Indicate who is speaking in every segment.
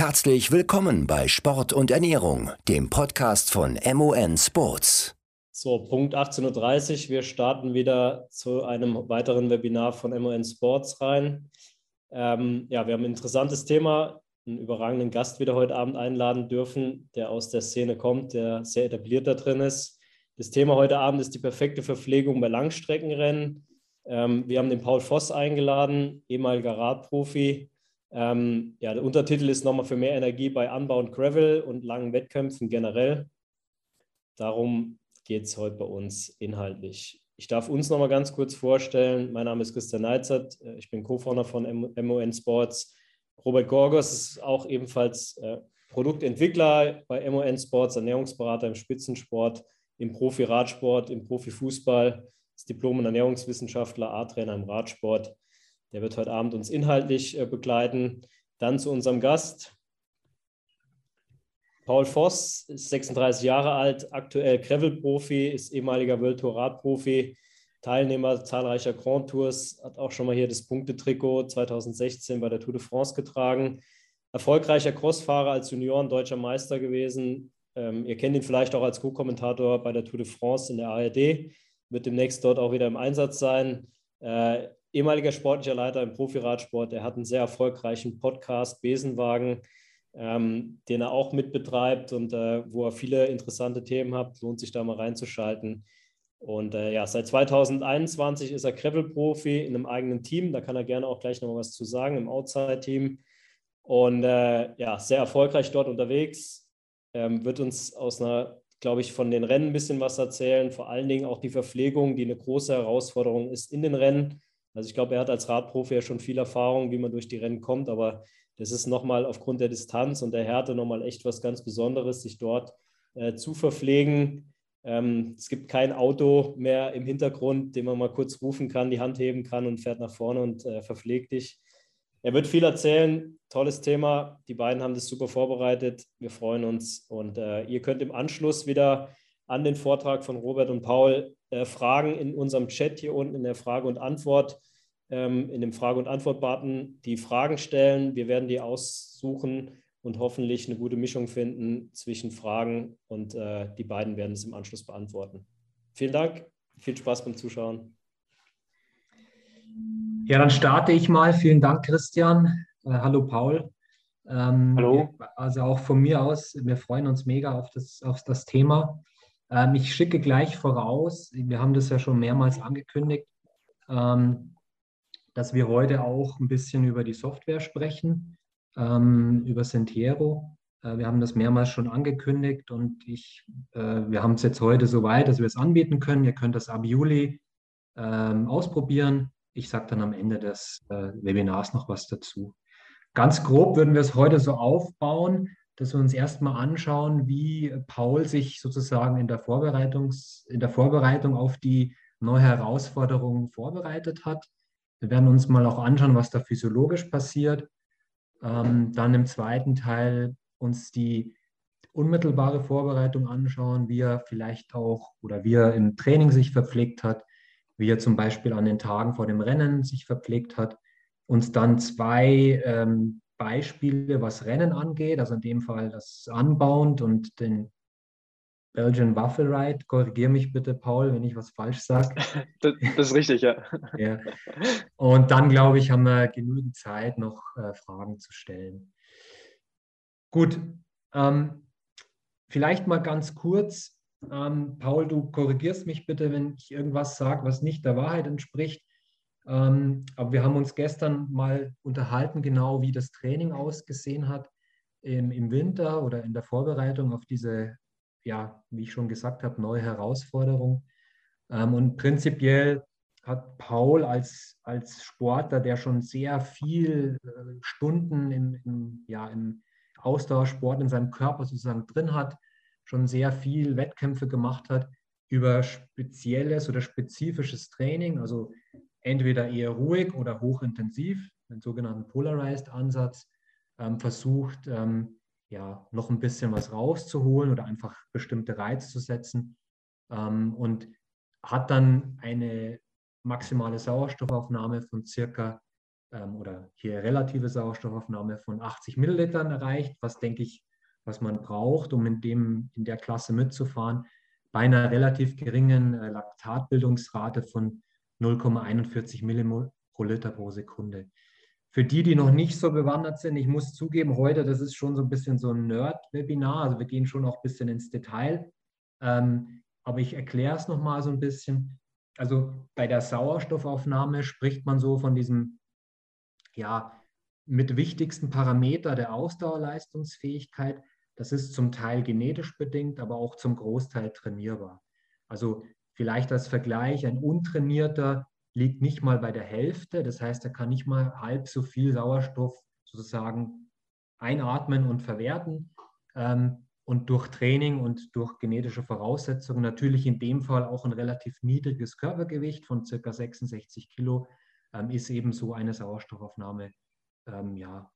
Speaker 1: Herzlich willkommen bei Sport und Ernährung, dem Podcast von MON Sports.
Speaker 2: So, Punkt 18.30 Uhr. Wir starten wieder zu einem weiteren Webinar von MON Sports rein. Ähm, ja, wir haben ein interessantes Thema, einen überragenden Gast wieder heute Abend einladen dürfen, der aus der Szene kommt, der sehr etabliert da drin ist. Das Thema heute Abend ist die perfekte Verpflegung bei Langstreckenrennen. Ähm, wir haben den Paul Voss eingeladen, ehemaliger Radprofi. Ähm, ja, der Untertitel ist nochmal für mehr Energie bei Anbau und Gravel und langen Wettkämpfen generell. Darum geht es heute bei uns inhaltlich. Ich darf uns nochmal ganz kurz vorstellen. Mein Name ist Christian Neizert. Ich bin Co-Founder von MON Sports. Robert Gorgos ist auch ebenfalls äh, Produktentwickler bei MON Sports, Ernährungsberater im Spitzensport, im Profi-Radsport, im Profifußball ist Diplom- und Ernährungswissenschaftler, A-Trainer im Radsport. Der wird heute Abend uns inhaltlich äh, begleiten. Dann zu unserem Gast. Paul Voss ist 36 Jahre alt, aktuell Gravel-Profi, ist ehemaliger World Tour Radprofi, Teilnehmer zahlreicher Grand Tours, hat auch schon mal hier das Punktetrikot 2016 bei der Tour de France getragen. Erfolgreicher Crossfahrer als Junioren deutscher Meister gewesen. Ähm, ihr kennt ihn vielleicht auch als Co-Kommentator bei der Tour de France in der ARD wird demnächst dort auch wieder im Einsatz sein. Äh, ehemaliger sportlicher Leiter im Profiradsport, er hat einen sehr erfolgreichen Podcast Besenwagen, ähm, den er auch mitbetreibt und äh, wo er viele interessante Themen hat. Lohnt sich da mal reinzuschalten. Und äh, ja, seit 2021 ist er Gravel-Profi in einem eigenen Team. Da kann er gerne auch gleich noch mal was zu sagen, im Outside-Team. Und äh, ja, sehr erfolgreich dort unterwegs. Ähm, wird uns aus einer glaube ich, von den Rennen ein bisschen was erzählen. Vor allen Dingen auch die Verpflegung, die eine große Herausforderung ist in den Rennen. Also ich glaube, er hat als Radprofi ja schon viel Erfahrung, wie man durch die Rennen kommt, aber das ist nochmal aufgrund der Distanz und der Härte nochmal echt was ganz Besonderes, sich dort äh, zu verpflegen. Ähm, es gibt kein Auto mehr im Hintergrund, den man mal kurz rufen kann, die Hand heben kann und fährt nach vorne und äh, verpflegt dich. Er wird viel erzählen. Tolles Thema. Die beiden haben das super vorbereitet. Wir freuen uns. Und äh, ihr könnt im Anschluss wieder an den Vortrag von Robert und Paul äh, Fragen in unserem Chat hier unten in der Frage- und Antwort, ähm, in dem Frage- und Antwort-Button die Fragen stellen. Wir werden die aussuchen und hoffentlich eine gute Mischung finden zwischen Fragen und äh, die beiden werden es im Anschluss beantworten. Vielen Dank. Viel Spaß beim Zuschauen.
Speaker 3: Ja, dann starte ich mal. Vielen Dank, Christian. Äh, hallo, Paul. Ähm, hallo. Also auch von mir aus, wir freuen uns mega auf das, auf das Thema. Ähm, ich schicke gleich voraus, wir haben das ja schon mehrmals angekündigt, ähm, dass wir heute auch ein bisschen über die Software sprechen, ähm, über Sentiero. Äh, wir haben das mehrmals schon angekündigt und ich, äh, wir haben es jetzt heute so weit, dass wir es anbieten können. Ihr könnt das ab Juli ähm, ausprobieren. Ich sage dann am Ende des äh, Webinars noch was dazu. Ganz grob würden wir es heute so aufbauen, dass wir uns erstmal anschauen, wie Paul sich sozusagen in der, Vorbereitungs-, in der Vorbereitung auf die neue Herausforderung vorbereitet hat. Wir werden uns mal auch anschauen, was da physiologisch passiert. Ähm, dann im zweiten Teil uns die unmittelbare Vorbereitung anschauen, wie er vielleicht auch oder wie er im Training sich verpflegt hat, wie er zum Beispiel an den Tagen vor dem Rennen sich verpflegt hat, uns dann zwei ähm, Beispiele, was Rennen angeht, also in dem Fall das Unbound und den Belgian Waffle Ride. Korrigiere mich bitte, Paul, wenn ich was falsch sage.
Speaker 2: Das, das, ist richtig, ja.
Speaker 3: ja. Und dann, glaube ich, haben wir genügend Zeit, noch äh, Fragen zu stellen. Gut, ähm, vielleicht mal ganz kurz ähm, Paul, du korrigierst mich bitte, wenn ich irgendwas sage, was nicht der Wahrheit entspricht. Ähm, aber wir haben uns gestern mal unterhalten, genau wie das Training ausgesehen hat im, im Winter oder in der Vorbereitung auf diese, ja, wie ich schon gesagt habe, neue Herausforderung. Ähm, und prinzipiell hat Paul als, als Sportler, der schon sehr viel äh, Stunden im, im, ja, im Ausdauersport in seinem Körper sozusagen drin hat, schon sehr viel Wettkämpfe gemacht hat über spezielles oder spezifisches Training, also entweder eher ruhig oder hochintensiv, den sogenannten Polarized Ansatz, ähm, versucht, ähm, ja, noch ein bisschen was rauszuholen oder einfach bestimmte Reize zu setzen ähm, und hat dann eine maximale Sauerstoffaufnahme von circa oder hier relative Sauerstoffaufnahme von 80 Millilitern erreicht, was denke ich, was man braucht, um in, dem, in der Klasse mitzufahren, bei einer relativ geringen äh, Laktatbildungsrate von 0,41 Millimol pro Liter pro Sekunde. Für die, die noch nicht so bewandert sind, ich muss zugeben, heute, das ist schon so ein bisschen so ein Nerd-Webinar, also wir gehen schon auch ein bisschen ins Detail. Ähm, aber ich erkläre es nochmal so ein bisschen. Also bei der Sauerstoffaufnahme spricht man so von diesem, ja, mit wichtigsten Parameter der Ausdauerleistungsfähigkeit. Das ist zum Teil genetisch bedingt, aber auch zum Großteil trainierbar. Also vielleicht als Vergleich, ein untrainierter liegt nicht mal bei der Hälfte. Das heißt, er kann nicht mal halb so viel Sauerstoff sozusagen einatmen und verwerten. Ähm, und durch Training und durch genetische Voraussetzungen natürlich in dem Fall auch ein relativ niedriges Körpergewicht von ca. 66 Kilo ähm, ist eben so eine Sauerstoffaufnahme ähm, ja,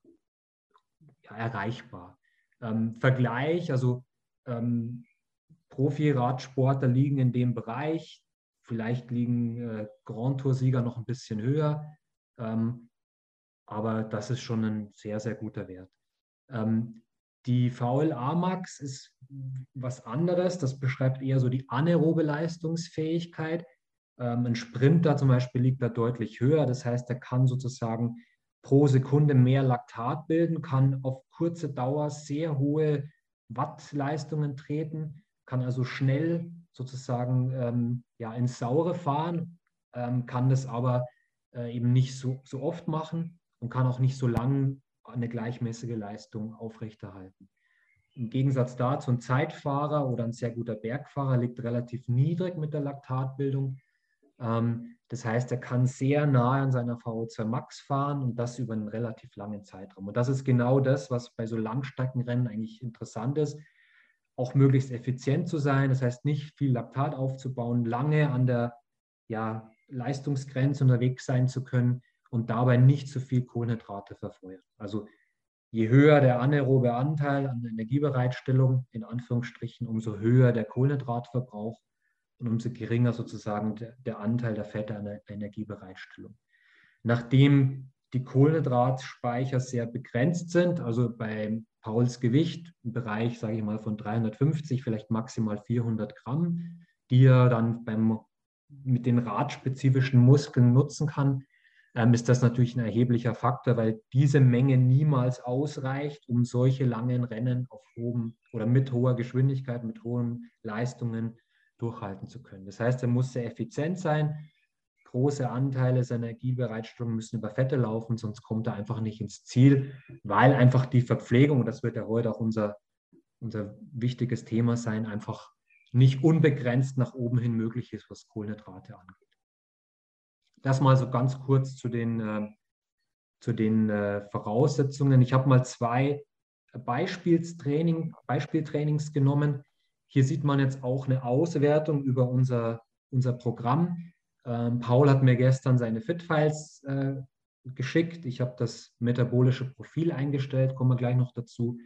Speaker 3: ja, erreichbar. Ähm, Vergleich, also ähm, Profi-Radsportler liegen in dem Bereich, vielleicht liegen äh, Grand Tour-Sieger noch ein bisschen höher, ähm, aber das ist schon ein sehr, sehr guter Wert. Ähm, die VLA-Max ist was anderes. Das beschreibt eher so die anaerobe Leistungsfähigkeit. Ähm, ein Sprinter zum Beispiel liegt da deutlich höher. Das heißt, er kann sozusagen pro Sekunde mehr Laktat bilden, kann auf kurze Dauer sehr hohe Wattleistungen treten, kann also schnell sozusagen ähm, ja, ins Saure fahren, ähm, kann das aber äh, eben nicht so, so oft machen und kann auch nicht so lang eine gleichmäßige Leistung aufrechterhalten. Im Gegensatz dazu ein Zeitfahrer oder ein sehr guter Bergfahrer liegt relativ niedrig mit der Laktatbildung. Ähm, das heißt, er kann sehr nahe an seiner VO2 Max fahren und das über einen relativ langen Zeitraum. Und das ist genau das, was bei so Langstreckenrennen eigentlich interessant ist, auch möglichst effizient zu sein. Das heißt, nicht viel Laktat aufzubauen, lange an der ja, Leistungsgrenze unterwegs sein zu können und dabei nicht zu viel Kohlenhydrate verfeuern. Also je höher der anaerobe Anteil an Energiebereitstellung, in Anführungsstrichen, umso höher der Kohlenhydratverbrauch und umso geringer sozusagen der, der Anteil der Fette an der Energiebereitstellung. Nachdem die Kohlenhydratspeicher sehr begrenzt sind, also bei Pauls Gewicht im Bereich, sage ich mal, von 350, vielleicht maximal 400 Gramm, die er dann beim, mit den radspezifischen Muskeln nutzen kann, ähm, ist das natürlich ein erheblicher Faktor, weil diese Menge niemals ausreicht, um solche langen Rennen auf hohem oder mit hoher Geschwindigkeit, mit hohen Leistungen durchhalten zu können. Das heißt, er muss sehr effizient sein. Große Anteile seiner Energiebereitstellung müssen über Fette laufen, sonst kommt er einfach nicht ins Ziel, weil einfach die Verpflegung, das wird ja heute auch unser, unser wichtiges Thema sein, einfach nicht unbegrenzt nach oben hin möglich ist, was Kohlenhydrate angeht. Das mal so ganz kurz zu den, äh, zu den äh, Voraussetzungen. Ich habe mal zwei Beispielstraining, Beispieltrainings genommen. Hier sieht man jetzt auch eine Auswertung über unser, unser Programm. Ähm, Paul hat mir gestern seine Fit-Files äh, geschickt. Ich habe das metabolische Profil eingestellt, kommen wir gleich noch dazu.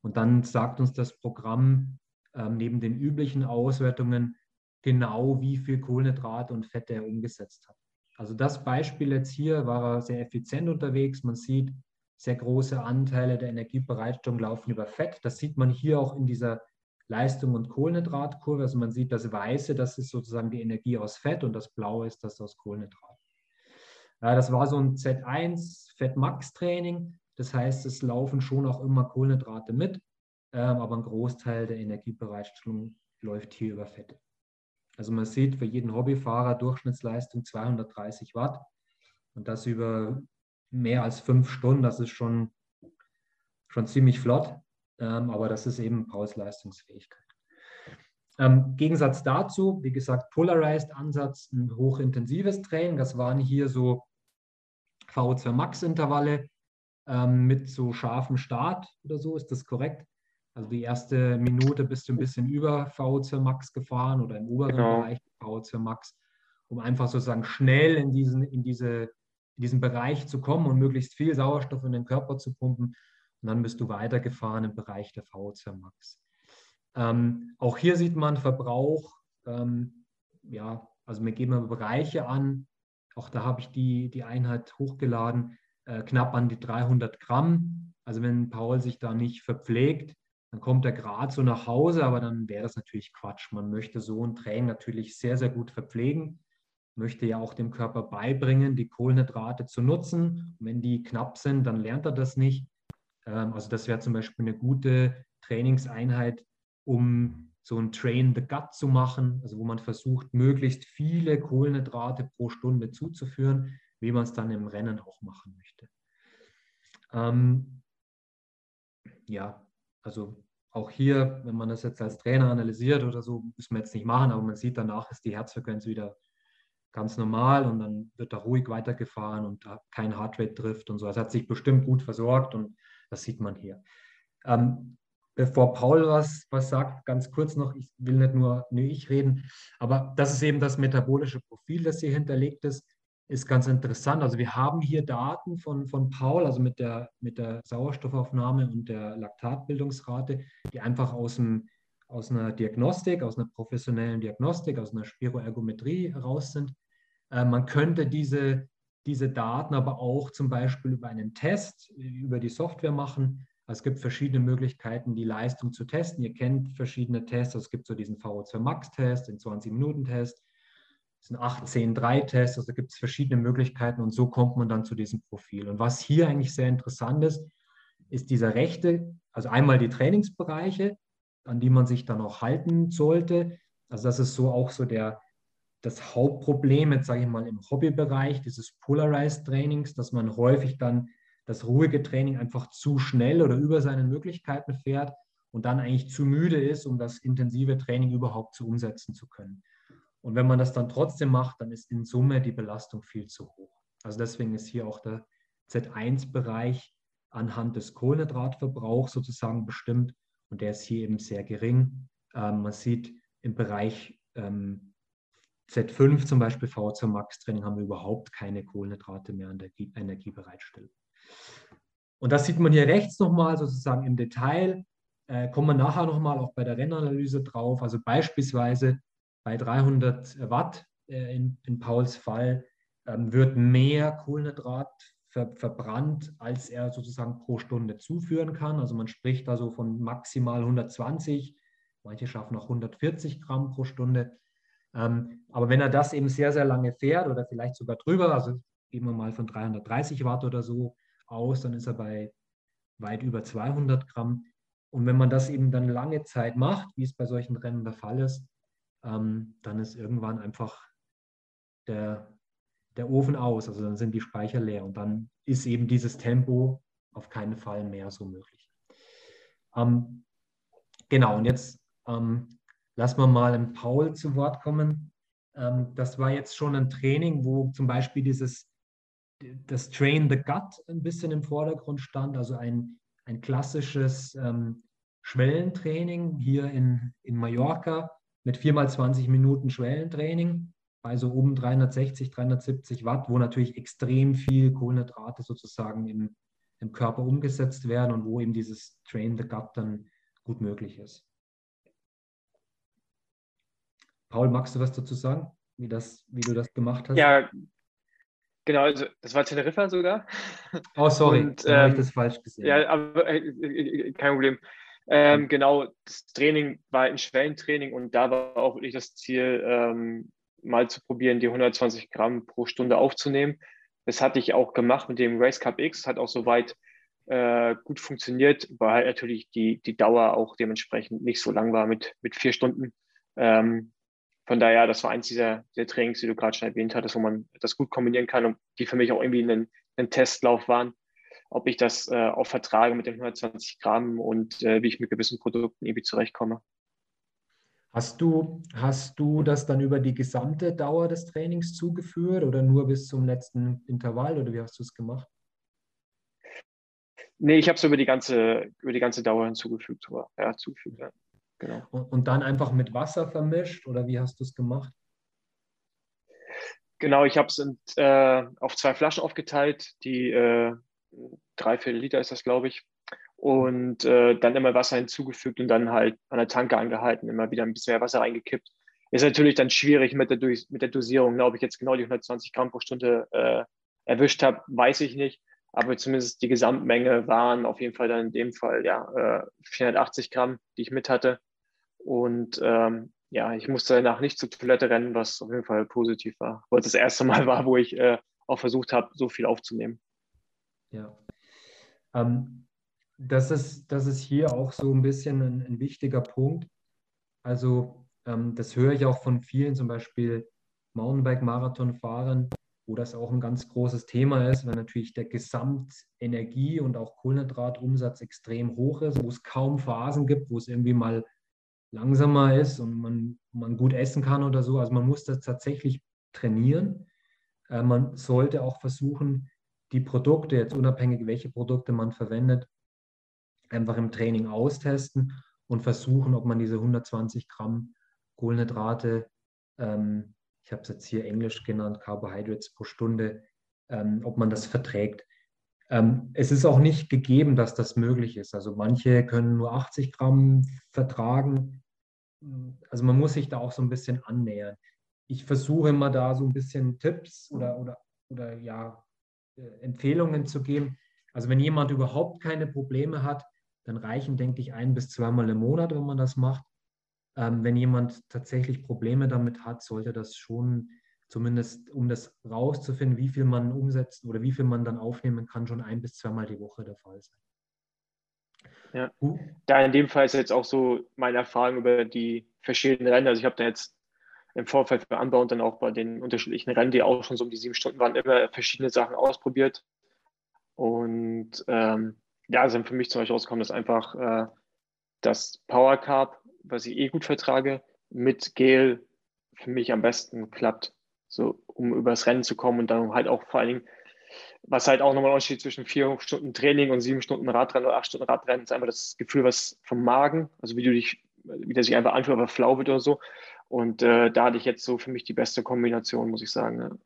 Speaker 3: Und dann sagt uns das Programm ähm, neben den üblichen Auswertungen genau, wie viel Kohlenhydrate und Fette er umgesetzt hat. Also das Beispiel jetzt hier war er sehr effizient unterwegs. Man sieht, sehr große Anteile der Energiebereitstellung laufen über Fett. Das sieht man hier auch in dieser Leistung- und Kohlenhydratkurve. Also man sieht das Weiße, das ist sozusagen die Energie aus Fett und das Blaue ist das aus Kohlenhydrat. Das war so ein Z1 Fett-Max-Training. Das heißt, es laufen schon auch immer Kohlenhydrate mit, ähm, aber ein Großteil der Energiebereitstellung läuft hier über Fette. Also man sieht für jeden Hobbyfahrer Durchschnittsleistung 230 Watt und das über mehr als fünf Stunden. Das ist schon, schon ziemlich flott, aber das ist eben Pausleistungsfähigkeit. Ähm, Gegensatz dazu, wie gesagt, Polarized Ansatz, ein hochintensives Training. Das waren hier so VO2 Max Intervalle ähm, mit so scharfem Start oder so, ist das korrekt? Also die erste Minute bist du ein bisschen über VO2 Max gefahren oder im oberen genau. Bereich VO2 Max, um einfach sozusagen schnell in diesen, in, diese, in diesen Bereich zu kommen und möglichst viel Sauerstoff in den Körper zu pumpen. Und dann bist du weitergefahren im Bereich der VO2 Max. Ähm, auch hier sieht man Verbrauch. Ähm, ja, also wir geben Bereiche an. Auch da habe ich die, die Einheit hochgeladen. äh, knapp an die 300 Gramm. Also wenn Paul sich da nicht verpflegt, dann kommt er gerade so nach Hause, aber dann wäre das natürlich Quatsch. Man möchte so ein Training natürlich sehr, sehr gut verpflegen, möchte ja auch dem Körper beibringen, die Kohlenhydrate zu nutzen. Und wenn die knapp sind, dann lernt er das nicht. Ähm, also das wäre zum Beispiel eine gute Trainingseinheit, um so ein Train the Gut zu machen, also wo man versucht, möglichst viele Kohlenhydrate pro Stunde zuzuführen, wie man es dann im Rennen auch machen möchte. Ähm, ja, also auch hier, wenn man das jetzt als Trainer analysiert oder so, müssen wir jetzt nicht machen, aber man sieht danach ist die Herzfrequenz wieder ganz normal und dann wird da ruhig weitergefahren und kein Heartrate trifft und so. Also hat sich bestimmt gut versorgt und das sieht man hier. Ähm, bevor Paul was, was sagt, ganz kurz noch, ich will nicht nur, nur ich reden, aber das ist eben das metabolische Profil, das hier hinterlegt ist ist ganz interessant. Also wir haben hier Daten von, von Paul, also mit der, mit der Sauerstoffaufnahme und der Laktatbildungsrate, die einfach aus, dem, aus einer Diagnostik, aus einer professionellen Diagnostik, aus einer Spiroergometrie heraus sind. Äh, man könnte diese, diese Daten aber auch zum Beispiel über einen Test, über die Software machen. Also es gibt verschiedene Möglichkeiten, die Leistung zu testen. Ihr kennt verschiedene Tests. Also es gibt so diesen VO2 Max-Test, den 20-Minuten-Test das sind 8, 10, 3 Tests, also gibt es verschiedene Möglichkeiten und so kommt man dann zu diesem Profil. Und was hier eigentlich sehr interessant ist, ist dieser rechte, also einmal die Trainingsbereiche, an die man sich dann auch halten sollte. Also das ist so auch so der, das Hauptproblem, jetzt sage ich mal im Hobbybereich dieses Polarized Trainings, dass man häufig dann das ruhige Training einfach zu schnell oder über seine Möglichkeiten fährt und dann eigentlich zu müde ist, um das intensive Training überhaupt zu umsetzen zu können. Und wenn man das dann trotzdem macht, dann ist in Summe die Belastung viel zu hoch. Also deswegen ist hier auch der Z1-Bereich anhand des Kohlenhydratverbrauchs sozusagen bestimmt und der ist hier eben sehr gering. Ähm, man sieht im Bereich ähm, Z5 zum Beispiel VO2 Max Training haben wir überhaupt keine Kohlenhydrate mehr an der Energiebereitstellung. Und das sieht man hier rechts nochmal sozusagen im Detail. Äh, kommen wir nachher nochmal auch bei der Rennanalyse drauf. Also beispielsweise bei 300 Watt äh, in, in, Pauls Fall ähm, wird mehr Kohlenhydrat ver, verbrannt, als er sozusagen pro Stunde zuführen kann. Also man spricht da so von maximal 120, manche schaffen auch 140 Gramm pro Stunde. Ähm, aber wenn er das eben sehr, sehr lange fährt oder vielleicht sogar drüber, also gehen wir mal von 330 Watt oder so aus, dann ist er bei weit über 200 Gramm. Und wenn man das eben dann lange Zeit macht, wie es bei solchen Rennen der Fall ist, ähm, dann ist irgendwann einfach der, der Ofen aus, also dann sind die Speicher leer und dann ist eben dieses Tempo auf keinen Fall mehr so möglich. Ähm, genau, und jetzt ähm, lassen wir mal einen Paul zu Wort kommen. Ähm, das war jetzt schon ein Training, wo zum Beispiel dieses das Train the Gut ein bisschen im Vordergrund stand, also ein, ein klassisches ähm, Schwellentraining hier in, in Mallorca, mit 4 mal 20 Minuten Schwellentraining bei so um 360, 370 Watt, wo natürlich extrem viel Kohlenhydrate sozusagen im, im Körper umgesetzt werden und wo eben dieses Train the Gut dann gut möglich ist. Paul, magst du was dazu sagen, wie, das, wie du das gemacht hast?
Speaker 4: Ja, genau, also das war Teneriffa sogar.
Speaker 3: Oh, sorry, Und, ähm, habe ich das falsch gesehen.
Speaker 4: Ja, aber äh, äh, kein Problem. Ähm, mhm. genau, das Training war ein Schwellentraining und da war auch wirklich das Ziel, ähm, mal zu probieren, die 120 Gramm pro Stunde aufzunehmen. Das hatte ich auch gemacht mit dem Race Cup X, hat auch soweit äh, gut funktioniert, weil halt natürlich die, die Dauer auch dementsprechend nicht so lang war mit, mit vier Stunden. Ähm, von daher, das war eins dieser, dieser Trainings, die du gerade schon erwähnt hattest, wo man das gut kombinieren kann und die für mich auch irgendwie ein, ein Testlauf waren ob ich das äh, auch vertrage mit den 120 Gramm und äh, wie ich mit gewissen Produkten irgendwie zurechtkomme.
Speaker 3: Hast du, hast du das dann über die gesamte Dauer des Trainings zugeführt oder nur bis zum letzten Intervall oder wie hast du es gemacht?
Speaker 4: Nee, ich habe es über die ganze, über die ganze Dauer hinzugefügt. Ja, zugefügt, ja.
Speaker 3: Genau. Und, und, dann einfach mit Wasser vermischt oder wie hast du es gemacht?
Speaker 4: Genau, ich habe es äh, auf zwei Flaschen aufgeteilt, die äh, drei, vier Liter ist das, glaube ich. Und äh, dann immer Wasser hinzugefügt und dann halt an der Tanke angehalten, immer wieder ein bisschen mehr Wasser reingekippt. Ist natürlich dann schwierig mit der, mit der Dosierung. Ne? Ob ich jetzt genau die 120 Gramm pro Stunde äh, erwischt habe, weiß ich nicht. aber zumindest die Gesamtmenge waren auf jeden Fall dann in dem Fall ja 480 äh, Gramm, die ich mit hatte. Und ähm, ja, ich musste danach nicht zur Toilette rennen, was auf jeden Fall positiv war, weil es das erste Mal war, wo ich äh, auch versucht habe, so viel aufzunehmen.
Speaker 3: Ja. Ähm, das, ist, das ist hier auch so ein bisschen ein, ein wichtiger Punkt. Also ähm, das höre ich auch von vielen, zum Beispiel Mountainbike-Marathon-Fahrern, wo das auch ein ganz großes Thema ist, weil natürlich der Gesamtenergie- und auch Kohlenhydratumsatz extrem hoch ist, wo es kaum Phasen gibt, wo es irgendwie mal langsamer ist und man, man gut essen kann oder so. Also man muss das tatsächlich trainieren. Äh, man sollte auch versuchen, die Produkte, jetzt unabhängig welche Produkte man verwendet, einfach im Training austesten und versuchen, ob man diese 120 Gramm Kohlenhydrate ähm, ich habe es jetzt hier Englisch genannt, Carbohydrates pro Stunde, ähm, ob man das verträgt. Ähm, es ist auch nicht gegeben, dass das möglich ist. Also manche können nur 80 Gramm vertragen. Also man muss sich da auch so ein bisschen annähern. Ich versuche immer da so ein bisschen Tipps oder, oder, oder ja, äh, Empfehlungen zu geben. Also wenn jemand überhaupt keine Probleme hat, dann reichen, denke ich, ein bis zweimal im Monat, wenn man das macht. Ähm, wenn jemand tatsächlich Probleme damit hat, sollte das schon zumindest, um das rauszufinden, wie viel man umsetzt oder wie viel man dann aufnehmen kann, schon ein bis zweimal die Woche der Fall sein.
Speaker 4: Ja, da in dem Fall ist jetzt auch so meine Erfahrung über die verschiedenen Rennen. Also ich habe da jetzt im Vorfeld für Anbau und dann auch bei den unterschiedlichen Rennen, die auch schon so um die sieben Stunden waren, immer verschiedene Sachen ausprobiert. Und ähm, ja, sind für mich zum Beispiel rausgekommen, dass einfach äh, das Power Carb was ich eh gut vertrage, mit Gel für mich am besten klappt, so um übers Rennen zu kommen und dann halt auch vor allen Dingen, was halt auch nochmal ein Unterschied zwischen vier Stunden Training und sieben Stunden Radrennen oder acht Stunden Radrennen ist einfach das Gefühl, was vom Magen, also wie du dich, wie der sich einfach anfühlt, aber flau wird oder so. Und äh, da hatte ich jetzt so für mich die beste Kombination, muss ich sagen.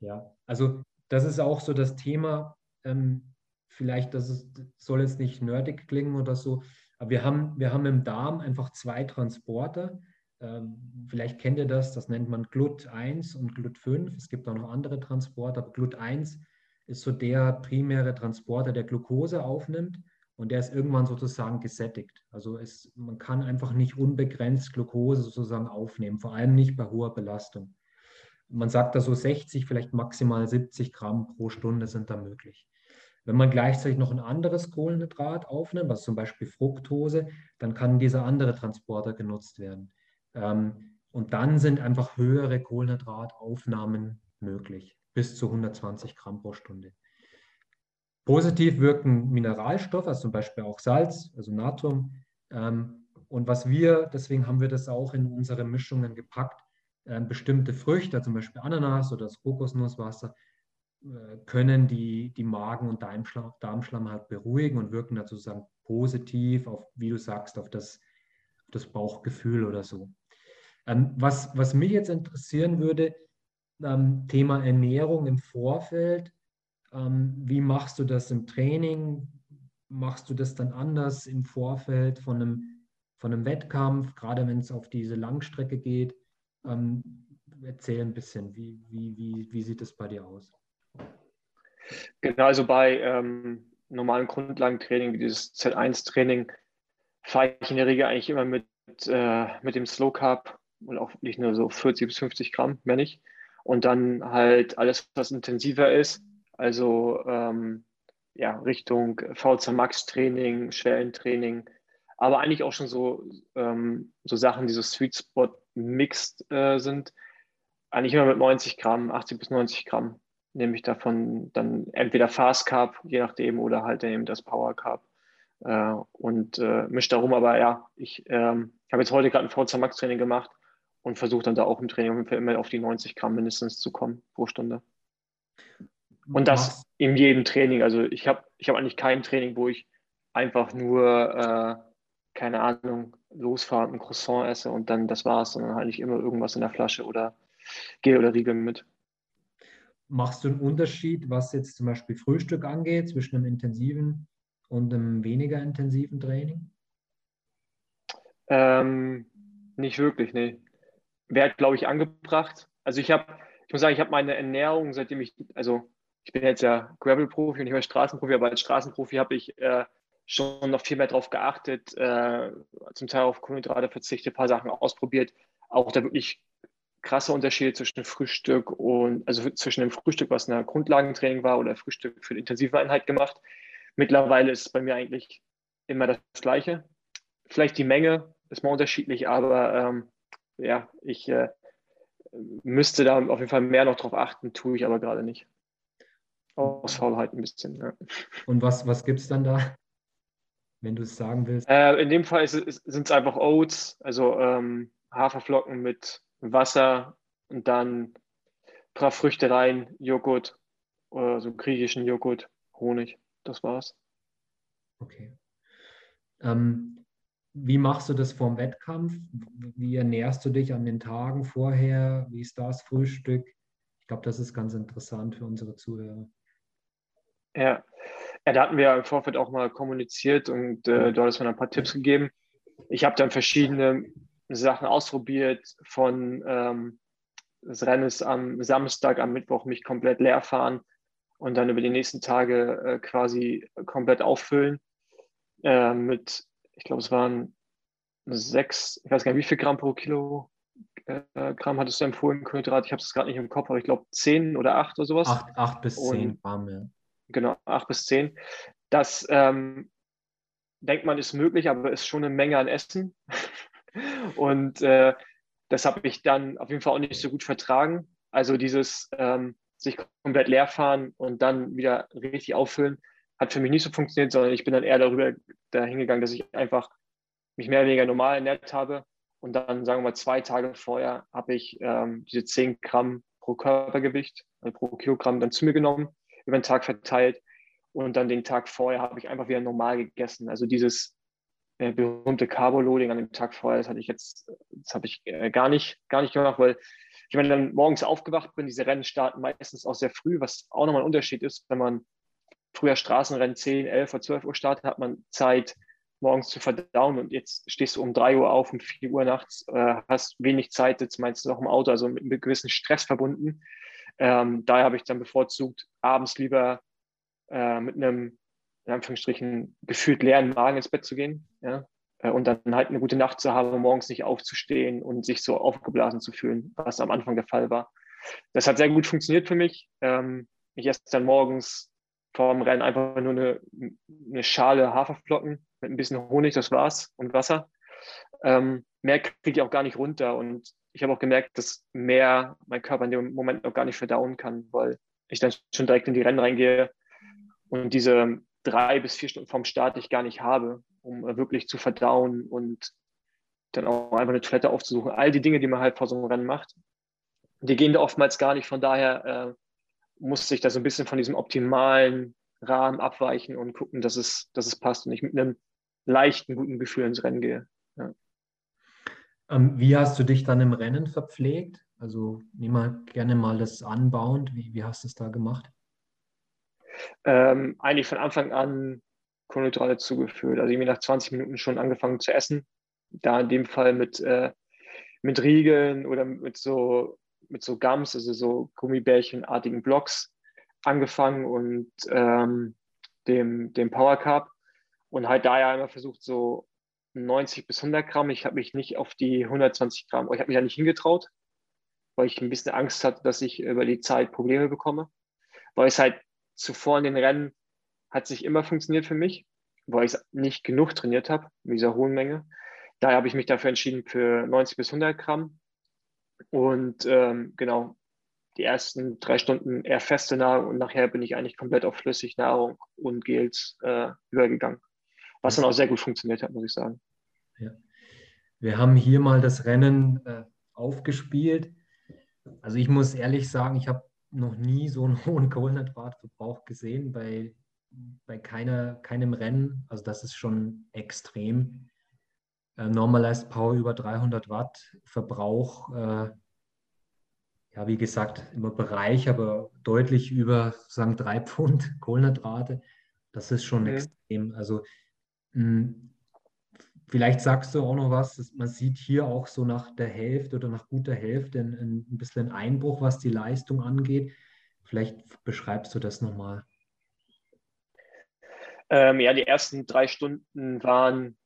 Speaker 3: Ja, ja also das ist auch so das Thema, ähm, vielleicht, das ist, soll jetzt nicht nerdig klingen oder so, aber wir haben, wir haben im Darm einfach zwei Transporter. Ähm, vielleicht kennt ihr das, das nennt man GLUT1 und GLUT5. Es gibt auch noch andere Transporter, aber GLUT1 ist so der primäre Transporter, der Glucose aufnimmt und der ist irgendwann sozusagen gesättigt. Also es, man kann einfach nicht unbegrenzt Glucose sozusagen aufnehmen, vor allem nicht bei hoher Belastung. Man sagt da so 60, vielleicht maximal 70 Gramm pro Stunde sind da möglich. Wenn man gleichzeitig noch ein anderes Kohlenhydrat aufnimmt, was zum Beispiel Fructose, dann kann dieser andere Transporter genutzt werden. Ähm, und dann sind einfach höhere Kohlenhydrataufnahmen möglich, bis zu 120 Gramm pro Stunde. Positiv wirken Mineralstoffe, also zum Beispiel auch Salz, also Natrium. Ähm, und was wir, deswegen haben wir das auch in unsere Mischungen gepackt, ähm, bestimmte Früchte, zum Beispiel Ananas oder das Kokosnusswasser, äh, können die, die Magen- und Darmschlamm, halt beruhigen und wirken dazu sozusagen positiv auf, wie du sagst, auf das, auf das Bauchgefühl oder so. Ähm, was, was mich jetzt interessieren würde, ähm, Thema Ernährung im Vorfeld. Ähm, wie machst du das im Training? Machst du das dann anders im Vorfeld von einem, von einem Wettkampf, gerade wenn es auf diese Langstrecke geht? Ähm, erzähl ein bisschen, wie, wie, wie, wie sieht es bei dir aus?
Speaker 4: Genau, also bei ähm, normalen Grundlagentraining, wie dieses Z1-Training, fahre ich in der Regel eigentlich immer mit, äh, mit dem Slow Carb und auch nicht nur so 40 bis 50 Gramm, mehr nicht. Und dann halt alles, was intensiver ist, also ähm, ja, Richtung VZ Max Training, Schwellentraining, aber eigentlich auch schon so, ähm, so Sachen, die so Sweet Spot mixed äh, sind, eigentlich immer mit 90 Gramm, 80 bis 90 Gramm nehme ich davon dann entweder Fast Carb, je nachdem, oder halt eben das Power Carb. Äh, und äh, mische darum, aber ja, ich ähm, habe jetzt heute gerade ein VZ Max Training gemacht und versuche dann da auch im Training auf jeden Fall immer auf die 90 Gramm mindestens zu kommen pro Stunde. Und das in jedem Training. Also ich habe ich hab eigentlich kein Training, wo ich einfach nur, äh, keine Ahnung, losfahre und ein Croissant esse und dann das war's, sondern halt nicht immer irgendwas in der Flasche oder Gel oder Riegel mit.
Speaker 3: Machst du einen Unterschied, was jetzt zum Beispiel Frühstück angeht, zwischen einem intensiven und einem weniger intensiven Training?
Speaker 4: Ähm, nicht wirklich, nee. Wäre, glaube ich, angebracht. Also ich habe, ich muss sagen, ich habe meine Ernährung, seitdem ich, also ich bin jetzt ja Gravel-Profi und nicht mehr Straßenprofi, aber als Straßenprofi habe ich äh, schon noch viel mehr darauf geachtet, äh, zum Teil auf Kohlenhydrate verzichtet, ein paar Sachen ausprobiert, auch da wirklich krasse Unterschiede zwischen Frühstück und, also zwischen dem Frühstück, was ein Grundlagentraining war, oder Frühstück für die intensive Einheit gemacht. Mittlerweile ist es bei mir eigentlich immer das Gleiche. Vielleicht die Menge ist mal unterschiedlich, aber ähm, ja, ich äh, müsste da auf jeden Fall mehr noch drauf achten, tue ich aber gerade nicht. Aus Faulheit ein bisschen. Ja.
Speaker 3: Und was, was gibt es dann da, wenn du es sagen willst?
Speaker 4: Äh, in dem Fall sind es einfach Oats, also ähm, Haferflocken mit Wasser und dann ein paar Früchte rein, Joghurt oder so griechischen Joghurt, Honig. Das war's.
Speaker 3: Okay. Ähm, wie machst du das vorm Wettkampf? Wie ernährst du dich an den Tagen vorher? Wie ist das Frühstück? Ich glaube, das ist ganz interessant für unsere Zuhörer.
Speaker 4: Ja, ja da hatten wir im Vorfeld auch mal kommuniziert und äh, du hattest mir ein paar Tipps gegeben. Ich habe dann verschiedene Sachen ausprobiert, von ähm, das Rennen ist am Samstag, am Mittwoch mich komplett leer fahren und dann über die nächsten Tage äh, quasi komplett auffüllen äh, mit, ich glaube, es waren sechs, ich weiß gar nicht, wie viel Gramm pro Kilo äh, Gramm hattest du empfohlen, Kohlenhydrat? Ich habe es gerade nicht im Kopf, aber ich glaube zehn oder acht oder sowas.
Speaker 3: Acht, acht bis zehn Gramm, ja.
Speaker 4: Genau, acht bis zehn. Das ähm, denkt man ist möglich, aber ist schon eine Menge an Essen. Und äh, das habe ich dann auf jeden Fall auch nicht so gut vertragen. Also dieses ähm, sich komplett leer fahren und dann wieder richtig auffüllen, hat für mich nicht so funktioniert, sondern ich bin dann eher darüber dahingegangen, dass ich einfach mich mehr oder weniger normal ernährt habe. Und dann, sagen wir mal, zwei Tage vorher habe ich ähm, diese 10 Gramm pro Körpergewicht, also pro Kilogramm dann zu mir genommen, über den Tag verteilt. Und dann den Tag vorher habe ich einfach wieder normal gegessen. Also dieses äh, berühmte Carbo-Loading an dem Tag vorher, das hatte ich jetzt, das habe ich äh, gar nicht, gar nicht gemacht, weil ich meine, dann morgens aufgewacht bin, diese Rennen starten meistens auch sehr früh, was auch nochmal ein Unterschied ist, wenn man früher Straßenrennen 10, 11 oder 12 Uhr startet, hat man Zeit, morgens zu verdauen und jetzt stehst du um 3 Uhr auf, um 4 Uhr nachts, äh, hast wenig Zeit, jetzt meinst du noch im Auto, also mit einem gewissen Stress verbunden. Ähm, daher habe ich dann bevorzugt, abends lieber äh, mit einem, in Anführungsstrichen, gefühlt leeren Magen ins Bett zu gehen. Ja? Äh, und dann halt eine gute Nacht zu haben, morgens nicht aufzustehen und sich so aufgeblasen zu fühlen, was am Anfang der Fall war. Das hat sehr gut funktioniert für mich. Ähm, ich esse dann morgens vor dem Rennen einfach nur eine, eine Schale Haferflocken mit ein bisschen Honig, das war's, und Wasser. Ähm, mehr kriege ich auch gar nicht runter. Und ich habe auch gemerkt, dass mehr mein Körper in dem Moment noch gar nicht verdauen kann, weil ich dann schon direkt in die Rennen reingehe und diese drei bis vier Stunden vom Start ich gar nicht habe, um wirklich zu verdauen und dann auch einfach eine Toilette aufzusuchen. All die Dinge, die man halt vor so einem Rennen macht, die gehen da oftmals gar nicht. Von daher äh, muss sich da so ein bisschen von diesem optimalen Rahmen abweichen und gucken, dass es, dass es passt und ich mit einem leichten, guten Gefühl ins Rennen gehe. Ja.
Speaker 3: Ähm, wie hast du dich dann im Rennen verpflegt? Also nimm mal gerne mal das anbauend. Wie, wie hast du es da gemacht?
Speaker 4: Ähm, eigentlich von Anfang an Kohlenhydrate zugeführt. Also irgendwie nach 20 Minuten schon angefangen zu essen. Da in dem Fall mit, äh, mit Riegeln oder mit so mit so Gums, also so Gummibärchenartigen Blocks angefangen und ähm, dem, dem Power Cup und halt da ja immer versucht, so 90 bis 100 Gramm. Ich habe mich nicht auf die 120 Gramm, ich habe mich ja nicht hingetraut, weil ich ein bisschen Angst hatte, dass ich über die Zeit Probleme bekomme. Weil es halt zuvor in den Rennen hat sich immer funktioniert für mich, weil ich nicht genug trainiert habe, mit dieser hohen Menge. Daher habe ich mich dafür entschieden für 90 bis 100 Gramm und ähm, genau, die ersten drei Stunden eher feste Nahrung und nachher bin ich eigentlich komplett auf Flüssignahrung und Gels äh, übergegangen. Was dann auch sehr gut funktioniert hat, muss ich sagen.
Speaker 3: Ja. Wir haben hier mal das Rennen äh, aufgespielt. Also ich muss ehrlich sagen, ich habe noch nie so einen hohen Kohlenhydratverbrauch gesehen bei, bei keiner, keinem Rennen. Also das ist schon extrem. Äh, Normalized Power über 300 Watt, Verbrauch, äh, ja, wie gesagt, im Bereich, aber deutlich über sozusagen drei Pfund Kohlenhydrate. Das ist schon mhm. extrem. Also mh, hm, vielleicht sagst du auch noch was, man sieht hier auch so nach der Hälfte oder nach guter Hälfte ein, ein bisschen Einbruch, was die Leistung angeht. Vielleicht beschreibst du das nochmal.
Speaker 4: Ähm, ja, die ersten drei Stunden waren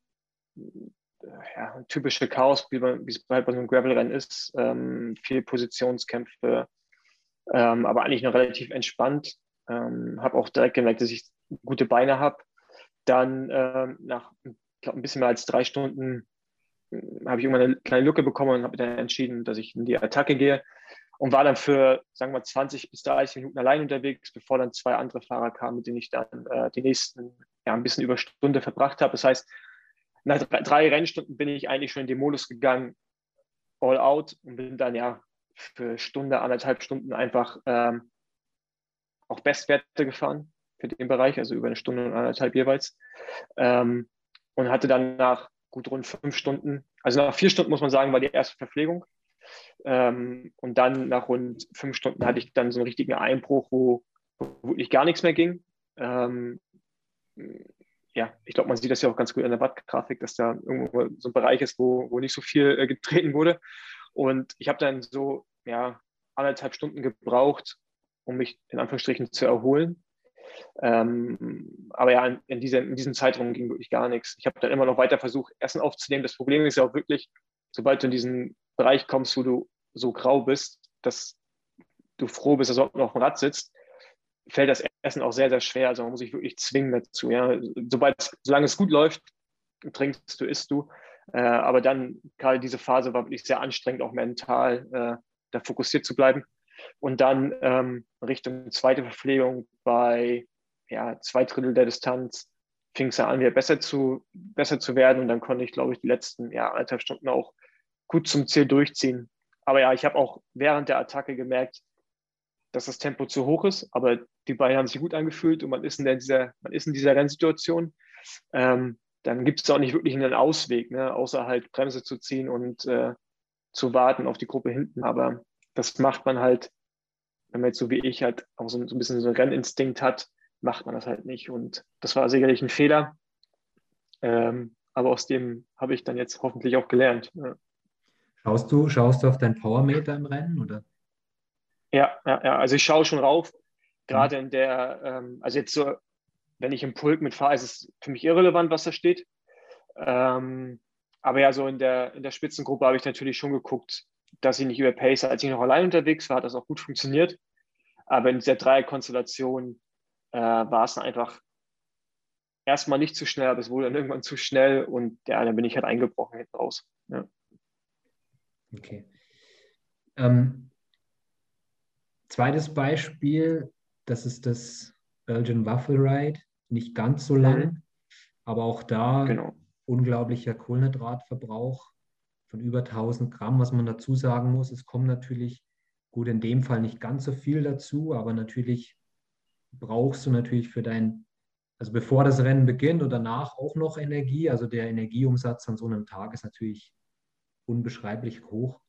Speaker 4: ja, typische Chaos, wie, man, wie es halt bei so einem Gravel-Rennen ist. Ähm, viel Positionskämpfe, ähm, aber eigentlich noch relativ entspannt. Ähm, habe auch direkt gemerkt, dass ich gute Beine habe. Dann ähm, nach glaub, ein bisschen mehr als drei Stunden hm, habe ich irgendwann eine kleine Lücke bekommen und habe dann entschieden, dass ich in die Attacke gehe und war dann für, sagen wir, 20 bis 30 Minuten allein unterwegs, bevor dann zwei andere Fahrer kamen, mit denen ich dann äh, die nächsten, ja, ein bisschen über Stunde verbracht habe. Das heißt, nach drei, drei Rennstunden bin ich eigentlich schon in den Modus gegangen, all out und bin dann ja für Stunde, anderthalb Stunden einfach ähm, auch Bestwerte gefahren für den Bereich, also über eine Stunde und anderthalb jeweils. Ähm, und hatte dann nach gut rund fünf Stunden, also nach vier Stunden muss man sagen, war die erste Verpflegung. Ähm, und dann nach rund fünf Stunden hatte ich dann so einen richtigen Einbruch, wo, wirklich gar nichts mehr ging. Ähm, ja, ich glaube, man sieht das ja auch ganz gut in der Wattgrafik, dass da irgendwo so ein Bereich ist, wo, wo nicht so viel äh, getreten wurde. Und ich habe dann so ja, anderthalb Stunden gebraucht, um mich in Anführungsstrichen zu erholen. Ähm, aber ja, in, in, diese, in diesem Zeitraum ging wirklich gar nichts. Ich habe dann immer noch weiter versucht, Essen aufzunehmen. Das Problem ist ja auch wirklich, sobald du in diesen Bereich kommst, wo du so grau bist, dass du froh bist, dass du auf dem Rad sitzt, fällt das Essen auch sehr, sehr schwer. Also man muss sich wirklich zwingen dazu. Ja? Sobald, solange es gut läuft, trinkst du, isst du. Äh, aber dann, gerade diese Phase war wirklich sehr anstrengend, auch mental, äh, da fokussiert zu bleiben. Und dann ähm, Richtung zweite Verpflegung bei ja, zwei Drittel der Distanz fing es an, wieder besser zu, besser zu werden. Und dann konnte ich, glaube ich, die letzten ja, anderthalb Stunden auch gut zum Ziel durchziehen. Aber ja, ich habe auch während der Attacke gemerkt, dass das Tempo zu hoch ist, aber die Beine haben sich gut angefühlt und man ist in dieser, man ist in dieser Rennsituation. Ähm, dann gibt es auch nicht wirklich einen Ausweg, ne? außer halt Bremse zu ziehen und äh, zu warten auf die Gruppe hinten. Aber das macht man halt, wenn man jetzt so wie ich halt auch so, so ein bisschen so einen Renninstinkt hat, macht man das halt nicht. Und das war sicherlich ein Fehler. Ähm, aber aus dem habe ich dann jetzt hoffentlich auch gelernt. Ja.
Speaker 3: Schaust du, schaust du auf dein Powermeter im Rennen oder?
Speaker 4: Ja, ja, ja. Also ich schaue schon rauf. Gerade mhm. in der, ähm, also jetzt so, wenn ich im Pulk mitfahre, ist es für mich irrelevant, was da steht. Ähm, aber ja, so in der, in der Spitzengruppe habe ich natürlich schon geguckt, dass ich nicht überpace. Als ich noch allein unterwegs war, hat das auch gut funktioniert. Aber in dieser Dreierkonstellation äh, war es einfach erstmal nicht zu schnell, aber es wurde dann irgendwann zu schnell und ja, dann bin ich halt eingebrochen hinten raus. Ja.
Speaker 3: Okay. Ähm, zweites Beispiel, das ist das Belgian Waffle Ride. Nicht ganz so lang, mhm. aber auch da genau. unglaublicher Kohlenhydratverbrauch von über 1000 Gramm. Was man dazu sagen muss, es kommt natürlich, gut, in dem Fall nicht ganz so viel dazu, aber natürlich brauchst du natürlich für dein, also bevor das Rennen beginnt und danach auch noch Energie. Also der Energieumsatz an so einem Tag ist natürlich unbeschreiblich hoch.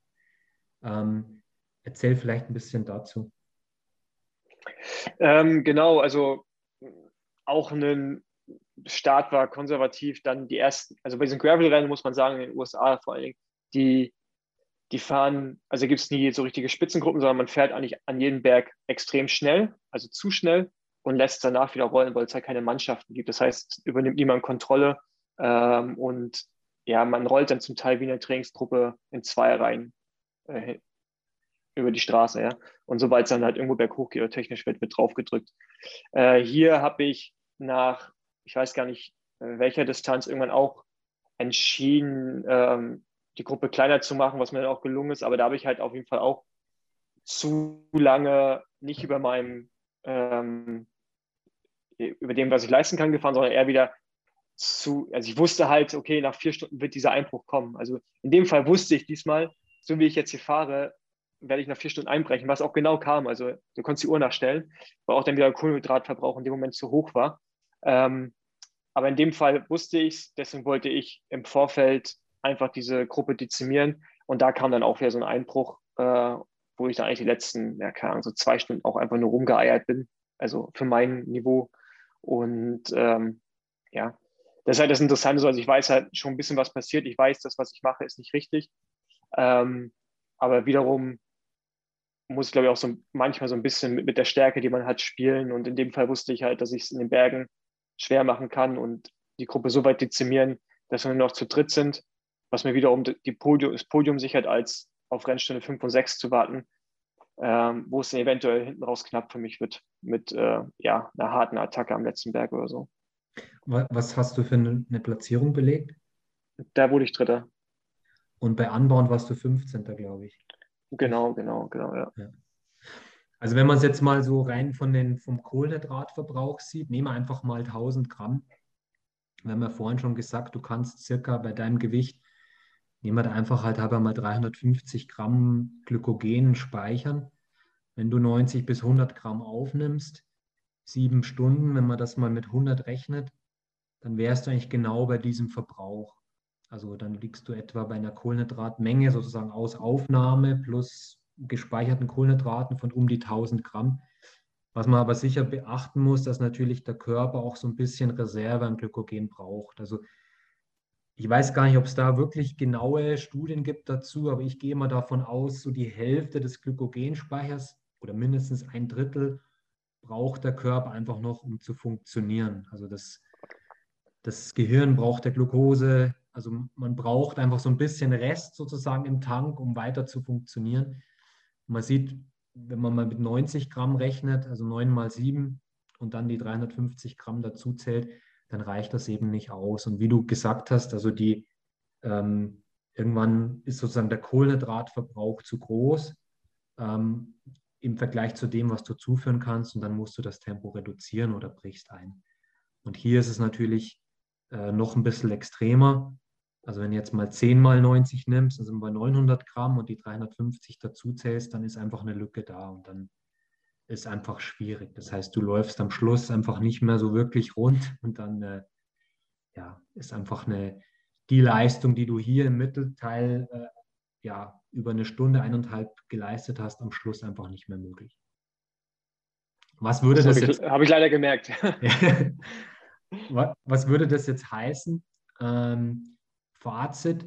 Speaker 3: Ähm, erzähl vielleicht ein bisschen dazu.
Speaker 4: Ähm, genau, also auch ein Start war konservativ, dann die ersten, also bei diesen Gravel-Rennen muss man sagen, in den USA vor allen Dingen, die, die fahren, also gibt es nie so richtige Spitzengruppen, sondern man fährt eigentlich an jedem Berg extrem schnell, also zu schnell und lässt danach wieder rollen, weil es halt keine Mannschaften gibt. Das heißt, übernimmt niemand Kontrolle ähm, und ja, man rollt dann zum Teil wie eine Trainingsgruppe in zwei Reihen äh, über die Straße, ja. Und sobald es dann halt irgendwo berghoch geht oder technisch wird, wird drauf gedrückt. Äh, hier habe ich nach, ich weiß gar nicht, welcher Distanz irgendwann auch entschieden, ähm, die Gruppe kleiner zu machen, was mir dann auch gelungen ist. Aber da habe ich halt auf jeden Fall auch zu lange nicht über meinem, ähm, über dem, was ich leisten kann, gefahren, sondern eher wieder zu, also ich wusste halt, okay, nach vier Stunden wird dieser Einbruch kommen. Also in dem Fall wusste ich diesmal, so wie ich jetzt hier fahre, werde ich nach vier Stunden einbrechen, was auch genau kam. Also du konntest die Uhr nachstellen, weil auch dann wieder der Kohlenhydratverbrauch in dem Moment zu hoch war. Ähm, aber in dem Fall wusste ich es, deswegen wollte ich im Vorfeld einfach diese Gruppe dezimieren. Und da kam dann auch wieder so ein Einbruch, äh, wo ich dann eigentlich die letzten, ja, keine Ahnung, so zwei Stunden auch einfach nur rumgeeiert bin. Also für mein Niveau. Und ähm, ja, das ist halt das Interessante. Also ich weiß halt schon ein bisschen, was passiert. Ich weiß, das, was ich mache, ist nicht richtig. Ähm, aber wiederum muss, glaube ich, auch so manchmal so ein bisschen mit, mit der Stärke, die man hat, spielen. Und in dem Fall wusste ich halt, dass ich es in den Bergen schwer machen kann und die Gruppe so weit dezimieren, dass wir nur noch zu dritt sind, was mir wiederum die Podium, das Podium sichert, als auf Rennstunde 5 und 6 zu warten, ähm, wo es dann eventuell hinten raus knapp für mich wird mit äh, ja, einer harten Attacke am letzten Berg oder so.
Speaker 3: Was hast du für eine, eine Platzierung belegt?
Speaker 4: Da wurde ich Dritter.
Speaker 3: Und bei Anbauen warst du 15. glaube ich.
Speaker 4: Genau, genau, genau, ja. ja.
Speaker 3: Also wenn man es jetzt mal so rein von den, vom Kohlenhydratverbrauch sieht, nehmen wir einfach mal 1000 Gramm. Wir haben ja vorhin schon gesagt, du kannst circa bei deinem Gewicht, nehmen wir da einfach halt halber mal 350 Gramm Glykogen speichern. Wenn du 90 bis 100 Gramm aufnimmst, sieben Stunden, wenn man das mal mit 100 rechnet, dann wärst du eigentlich genau bei diesem Verbrauch. Also dann liegst du etwa bei einer Kohlenhydratmenge sozusagen aus Aufnahme plus gespeicherten Kohlenhydraten von um die 1000 Gramm. Was man aber sicher beachten muss, dass natürlich der Körper auch so ein bisschen Reserve an Glykogen braucht. Also ich weiß gar nicht, ob es da wirklich genaue Studien gibt dazu, aber ich gehe mal davon aus, so die Hälfte des Glykogenspeichers oder mindestens ein Drittel braucht der Körper einfach noch, um zu funktionieren. Also das, das Gehirn braucht der Glucose, also man braucht einfach so ein bisschen Rest sozusagen im Tank, um weiter zu funktionieren. Man sieht, wenn man mal mit 90 Gramm rechnet, also 9 mal 7 und dann die 350 Gramm dazu zählt, dann reicht das eben nicht aus. Und wie du gesagt hast, also die ähm, irgendwann ist sozusagen der Kohlenhydratverbrauch zu groß ähm, im Vergleich zu dem, was du zuführen kannst, und dann musst du das Tempo reduzieren oder brichst ein. Und hier ist es natürlich äh, noch ein bisschen extremer. Also wenn du jetzt mal 10 mal 90 nimmst, dann sind wir bei 900 Gramm und die 350 dazu zählst, dann ist einfach eine Lücke da und dann ist einfach schwierig. Das heißt, du läufst am Schluss einfach nicht mehr so wirklich rund und dann äh, ja, ist einfach eine, die Leistung, die du hier im Mittelteil äh, ja, über eine Stunde, eineinhalb geleistet hast, am Schluss einfach nicht mehr möglich.
Speaker 4: Was würde das, das habe jetzt... Habe ich leider gemerkt.
Speaker 3: was würde das jetzt heißen? Ähm, Fazit,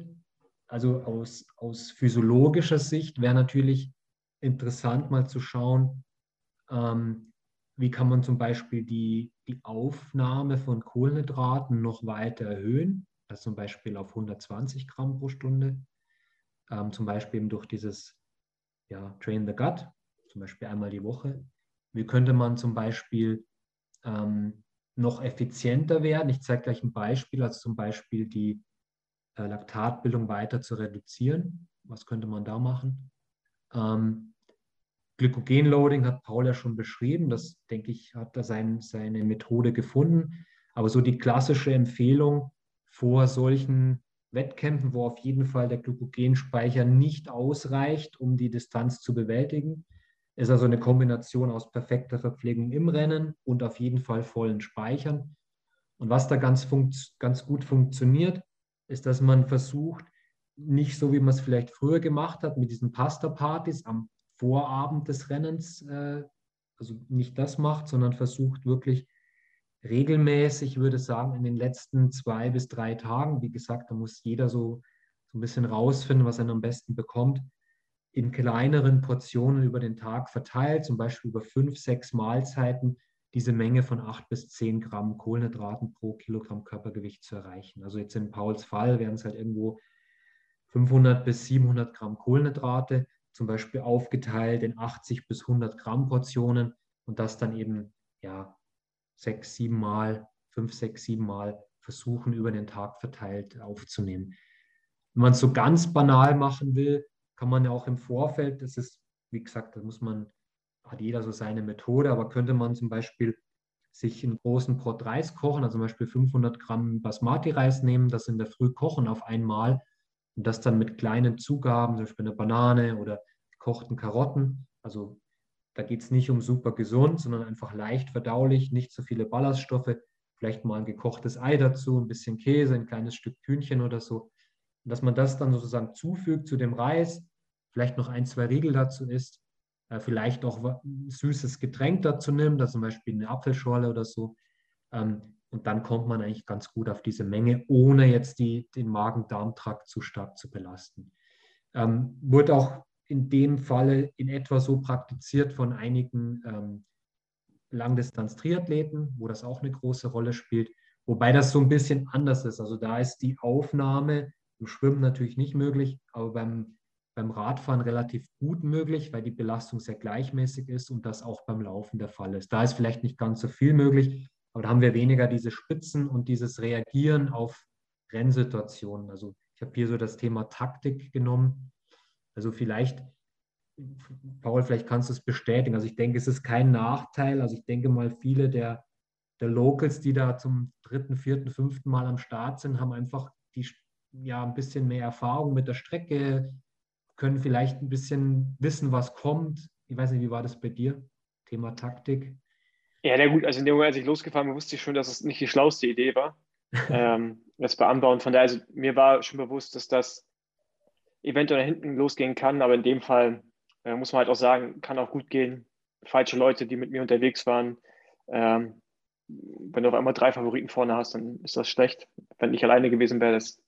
Speaker 3: also aus, aus physiologischer Sicht wäre natürlich interessant mal zu schauen, ähm, wie kann man zum Beispiel die, die Aufnahme von Kohlenhydraten noch weiter erhöhen, also zum Beispiel auf 120 Gramm pro Stunde, ähm, zum Beispiel eben durch dieses ja, Train the Gut, zum Beispiel einmal die Woche. Wie könnte man zum Beispiel ähm, noch effizienter werden? Ich zeige gleich ein Beispiel, also zum Beispiel die äh, Laktatbildung weiter zu reduzieren. Was könnte man da machen? Ähm, Glykogenloading hat Paul ja schon beschrieben. Das, denke ich, hat er sein, seine Methode gefunden. Aber so die klassische Empfehlung vor solchen Wettkämpfen, wo auf jeden Fall der Glykogenspeicher nicht ausreicht, um die Distanz zu bewältigen, ist also eine Kombination aus perfekter Verpflegung im Rennen und auf jeden Fall vollen Speichern. Und was da ganz, ganz gut funktioniert, ist, dass man versucht, nicht so wie man es vielleicht früher gemacht hat, mit diesen Pasta-Partys am Vorabend des Rennens, äh, also nicht das macht, sondern versucht wirklich regelmäßig, würde ich sagen, in den letzten zwei bis drei Tagen, wie gesagt, da muss jeder so, so ein bisschen rausfinden, was er am besten bekommt, in kleineren Portionen über den Tag verteilt, zum Beispiel über fünf, sechs Mahlzeiten, diese Menge von 8 bis 10 Gramm Kohlenhydraten pro Kilogramm Körpergewicht zu erreichen. Also jetzt in Pauls Fall wären es halt irgendwo 500 bis 700 Gramm Kohlenhydrate, zum Beispiel aufgeteilt in 80 bis 100 Gramm Portionen und das dann eben ja sechs, sieben Mal, fünf, sechs, sieben Mal versuchen über den Tag verteilt aufzunehmen. Wenn man es so ganz banal machen will, kann man ja auch im Vorfeld, das ist, wie gesagt, da muss man hat jeder so seine Methode, aber könnte man zum Beispiel sich einen großen Pot Reis kochen, also zum Beispiel 500 Gramm Basmati-Reis nehmen, das in der Früh kochen auf einmal und das dann mit kleinen Zugaben, zum Beispiel eine Banane oder gekochten Karotten, also da geht es nicht um super gesund, sondern einfach leicht verdaulich, nicht so viele Ballaststoffe, vielleicht mal ein gekochtes Ei dazu, ein bisschen Käse, ein kleines Stück Hühnchen oder so. Und dass man das dann sozusagen zufügt zu dem Reis, vielleicht noch ein, zwei Riegel dazu isst äh, vielleicht auch ein süßes Getränk dazu nimmt, also zum Beispiel eine Apfelschorle oder so. Ähm, und dann kommt man eigentlich ganz gut auf diese Menge, ohne jetzt die, den Magen-Darm-Trakt zu stark zu belasten. Ähm, wurde auch in dem Falle in etwa so praktiziert von einigen ähm, Langdistanz-Triathleten, wo das auch eine große Rolle spielt. Wobei das so ein bisschen anders ist. Also da ist die Aufnahme im Schwimmen natürlich nicht möglich, aber beim, beim Radfahren relativ gut möglich, weil die Belastung sehr gleichmäßig ist und das auch beim Laufen der Fall ist. Da ist vielleicht nicht ganz so viel möglich, aber da haben wir weniger diese Spitzen und dieses Reagieren auf Rennsituationen. Also ich habe hier so das Thema Taktik genommen. Also vielleicht, Paul, vielleicht kannst du es bestätigen. Also ich denke, es ist kein Nachteil. Also ich denke mal, viele der, der Locals, die da zum dritten, vierten, fünften Mal am Start sind, haben einfach die, ja, ein bisschen mehr Erfahrung mit der Strecke, können vielleicht ein bisschen wissen, was kommt. Ich weiß nicht, wie war das bei dir? Thema Taktik.
Speaker 4: Ja, na gut, also in dem Moment, als ich losgefahren bin, wusste ich schon, dass es nicht die schlauste Idee war, ähm, das bei Anbauen. Von daher, also mir war schon bewusst, dass das eventuell nach hinten losgehen kann, aber in dem Fall äh, muss man halt auch sagen, kann auch gut gehen. Falsche Leute, die mit mir unterwegs waren. Ähm, wenn du auf einmal drei Favoriten vorne hast, dann ist das schlecht. Wenn ich alleine gewesen wäre, das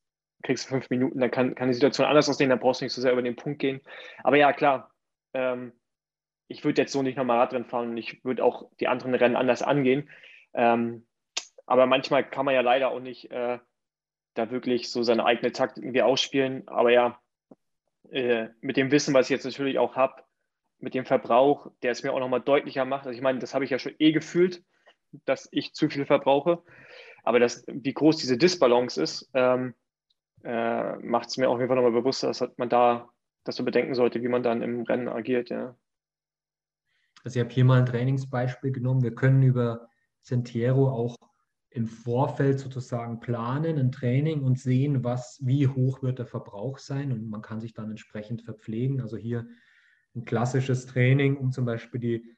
Speaker 4: kriegst du fünf Minuten, dann kann, kann die Situation anders aussehen, dann brauchst du nicht so sehr über den Punkt gehen. Aber ja, klar, ähm, ich würde jetzt so nicht nochmal Radrennen fahren und ich würde auch die anderen Rennen anders angehen. Ähm, aber manchmal kann man ja leider auch nicht äh, da wirklich so seine eigene Taktik irgendwie ausspielen. Aber ja, äh, mit dem Wissen, was ich jetzt natürlich auch habe, mit dem Verbrauch, der es mir auch nochmal deutlicher macht. Also ich meine, das habe ich ja schon eh gefühlt, dass ich zu viel verbrauche. Aber das, wie groß diese Disbalance ist, ähm, äh, macht es mir auf jeden Fall nochmal bewusster, dass man da das so bedenken sollte, wie man dann im Rennen agiert. Ja.
Speaker 3: Also ich habe hier mal ein Trainingsbeispiel genommen. Wir können über Sentiero auch im Vorfeld sozusagen planen, ein Training und sehen, was, wie hoch wird der Verbrauch sein und man kann sich dann entsprechend verpflegen. Also hier ein klassisches Training, um zum Beispiel die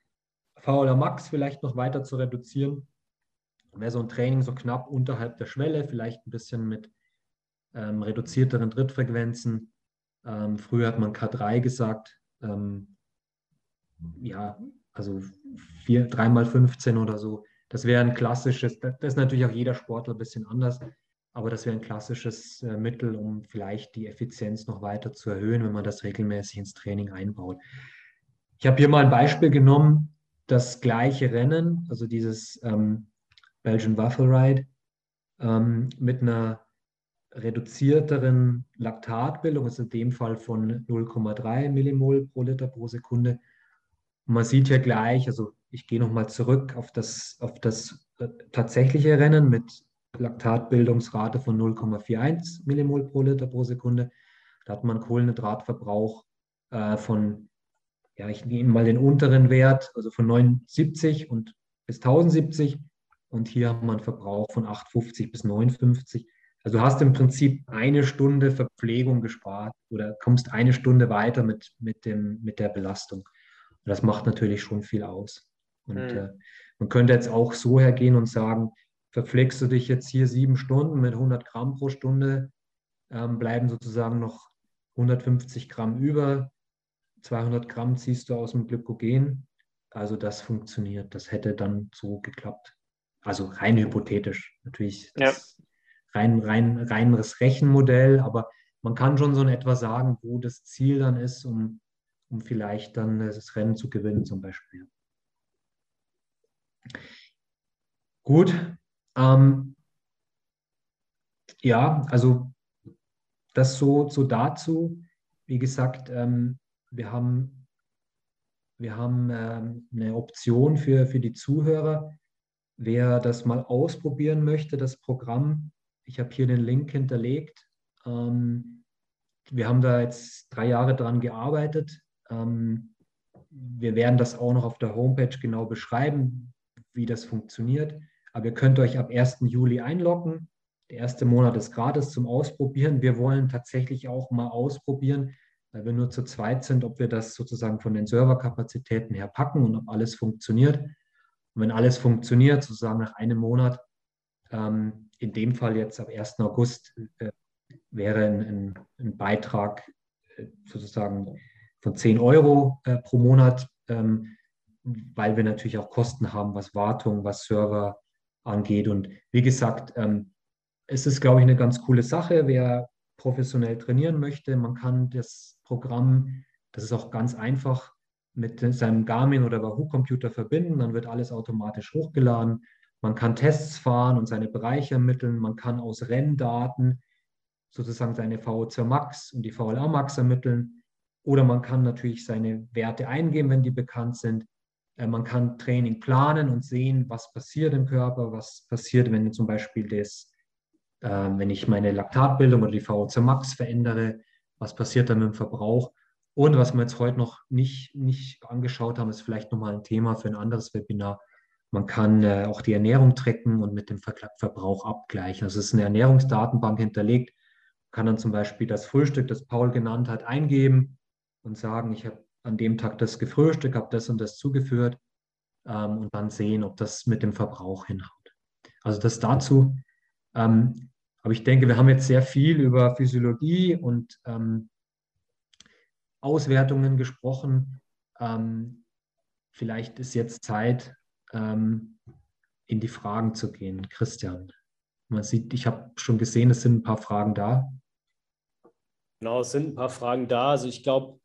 Speaker 3: VLA Max vielleicht noch weiter zu reduzieren. Wäre so ein Training so knapp unterhalb der Schwelle, vielleicht ein bisschen mit ähm, reduzierteren Trittfrequenzen. Ähm, früher hat man K3 gesagt. Ähm, ja, also vier, dreimal 15 oder so. Das wäre ein klassisches, das ist natürlich auch jeder Sportler ein bisschen anders, aber das wäre ein klassisches äh, Mittel, um vielleicht die Effizienz noch weiter zu erhöhen, wenn man das regelmäßig ins Training einbaut. Ich habe hier mal ein Beispiel genommen, das gleiche Rennen, also dieses ähm, Belgian Waffle Ride, ähm, mit einer reduzierteren Laktatbildung, also in dem Fall von 0,3 Millimol pro Liter pro Sekunde, und man sieht ja gleich, also ich gehe nochmal zurück auf das, auf das äh, tatsächliche Rennen mit Laktatbildungsrate von 0,41 Millimol pro Liter pro Sekunde. Da hat man Kohlenhydratverbrauch äh, von, ja, ich nehme mal den unteren Wert, also von 79 und bis 1070. Und hier haben wir einen Verbrauch von 850 bis 59. Also du hast im Prinzip eine Stunde Verpflegung gespart oder kommst eine Stunde weiter mit, mit, dem, mit der Belastung. Und das macht natürlich schon viel aus. Und mhm. äh, man könnte jetzt auch so hergehen und sagen, verpflegst du dich jetzt hier sieben Stunden mit 100 Gramm pro Stunde, ähm, bleiben sozusagen noch 150 Gramm über, 200 Gramm ziehst du aus dem Glykogen. Also das funktioniert, das hätte dann so geklappt. Also rein hypothetisch, natürlich das. Rein, rein, reines Rechenmodell, aber man kann schon so in etwa sagen, wo das Ziel dann ist, um um vielleicht dann das Rennen zu gewinnen zum Beispiel. Gut. Ähm, ja, also das so, so dazu. Wie gesagt, ähm, wir haben, wir haben ähm, eine Option für, für die Zuhörer. Wer das mal ausprobieren möchte, das Programm, ich habe hier den Link hinterlegt. Ähm, wir haben da jetzt drei Jahre dran gearbeitet. Ähm, wir werden das auch noch auf der Homepage genau beschreiben, wie das funktioniert. Aber ihr könnt euch ab 1. Juli einloggen. Der erste Monat ist gratis zum Ausprobieren. Wir wollen tatsächlich auch mal ausprobieren, weil wir nur zu zweit sind, ob wir das sozusagen von den Serverkapazitäten her packen und ob alles funktioniert. Und wenn alles funktioniert, sozusagen nach einem Monat, ähm, in dem Fall jetzt ab 1. August, äh, wäre ein, ein, Beitrag äh, sozusagen von 10 Euro äh, pro Monat, ähm, weil wir natürlich auch Kosten haben, was Wartung, was Server angeht. Und wie gesagt, ähm, es ist, glaube ich, eine ganz coole Sache. Wer professionell trainieren möchte, man kann das Programm Das ist auch ganz einfach mit seinem Garmin oder Wahoo-Computer verbinden, dann wird alles automatisch hochgeladen. Man kann Tests fahren und seine Bereiche ermitteln. Man kann aus Renndaten sozusagen seine VO2 Max und die VLA Max ermitteln. Oder man kann natürlich seine Werte eingeben, wenn die bekannt sind. Äh, man kann Training planen und sehen, was passiert im Körper, was passiert, wenn zum Beispiel das, äh, wenn ich meine Laktatbildung oder die VO2 Max verändere, was passiert dann mit dem Verbrauch. Und was wir jetzt heute noch nicht, nicht angeschaut haben, ist vielleicht nochmal ein Thema für ein anderes Webinar. Man kann äh, auch die Ernährung tracken und mit dem Ver Verbrauch abgleichen. Also es ist eine Ernährungsdatenbank hinterlegt. Man kann dann zum Beispiel das Frühstück, das Paul genannt hat, eingeben und sagen, ich habe an dem Tag das gefrühstückt, habe das und das zugeführt ähm, und dann sehen, ob das mit dem Verbrauch hinhaut. Also das dazu. Ähm, aber ich denke, wir haben jetzt sehr viel über Physiologie und ähm, Auswertungen gesprochen. Ähm, vielleicht ist jetzt Zeit, ähm, in die Fragen zu gehen. Christian, man sieht, ich habe schon gesehen, es sind ein paar Fragen da.
Speaker 2: Genau, es sind ein paar Fragen da. Also ich glaube,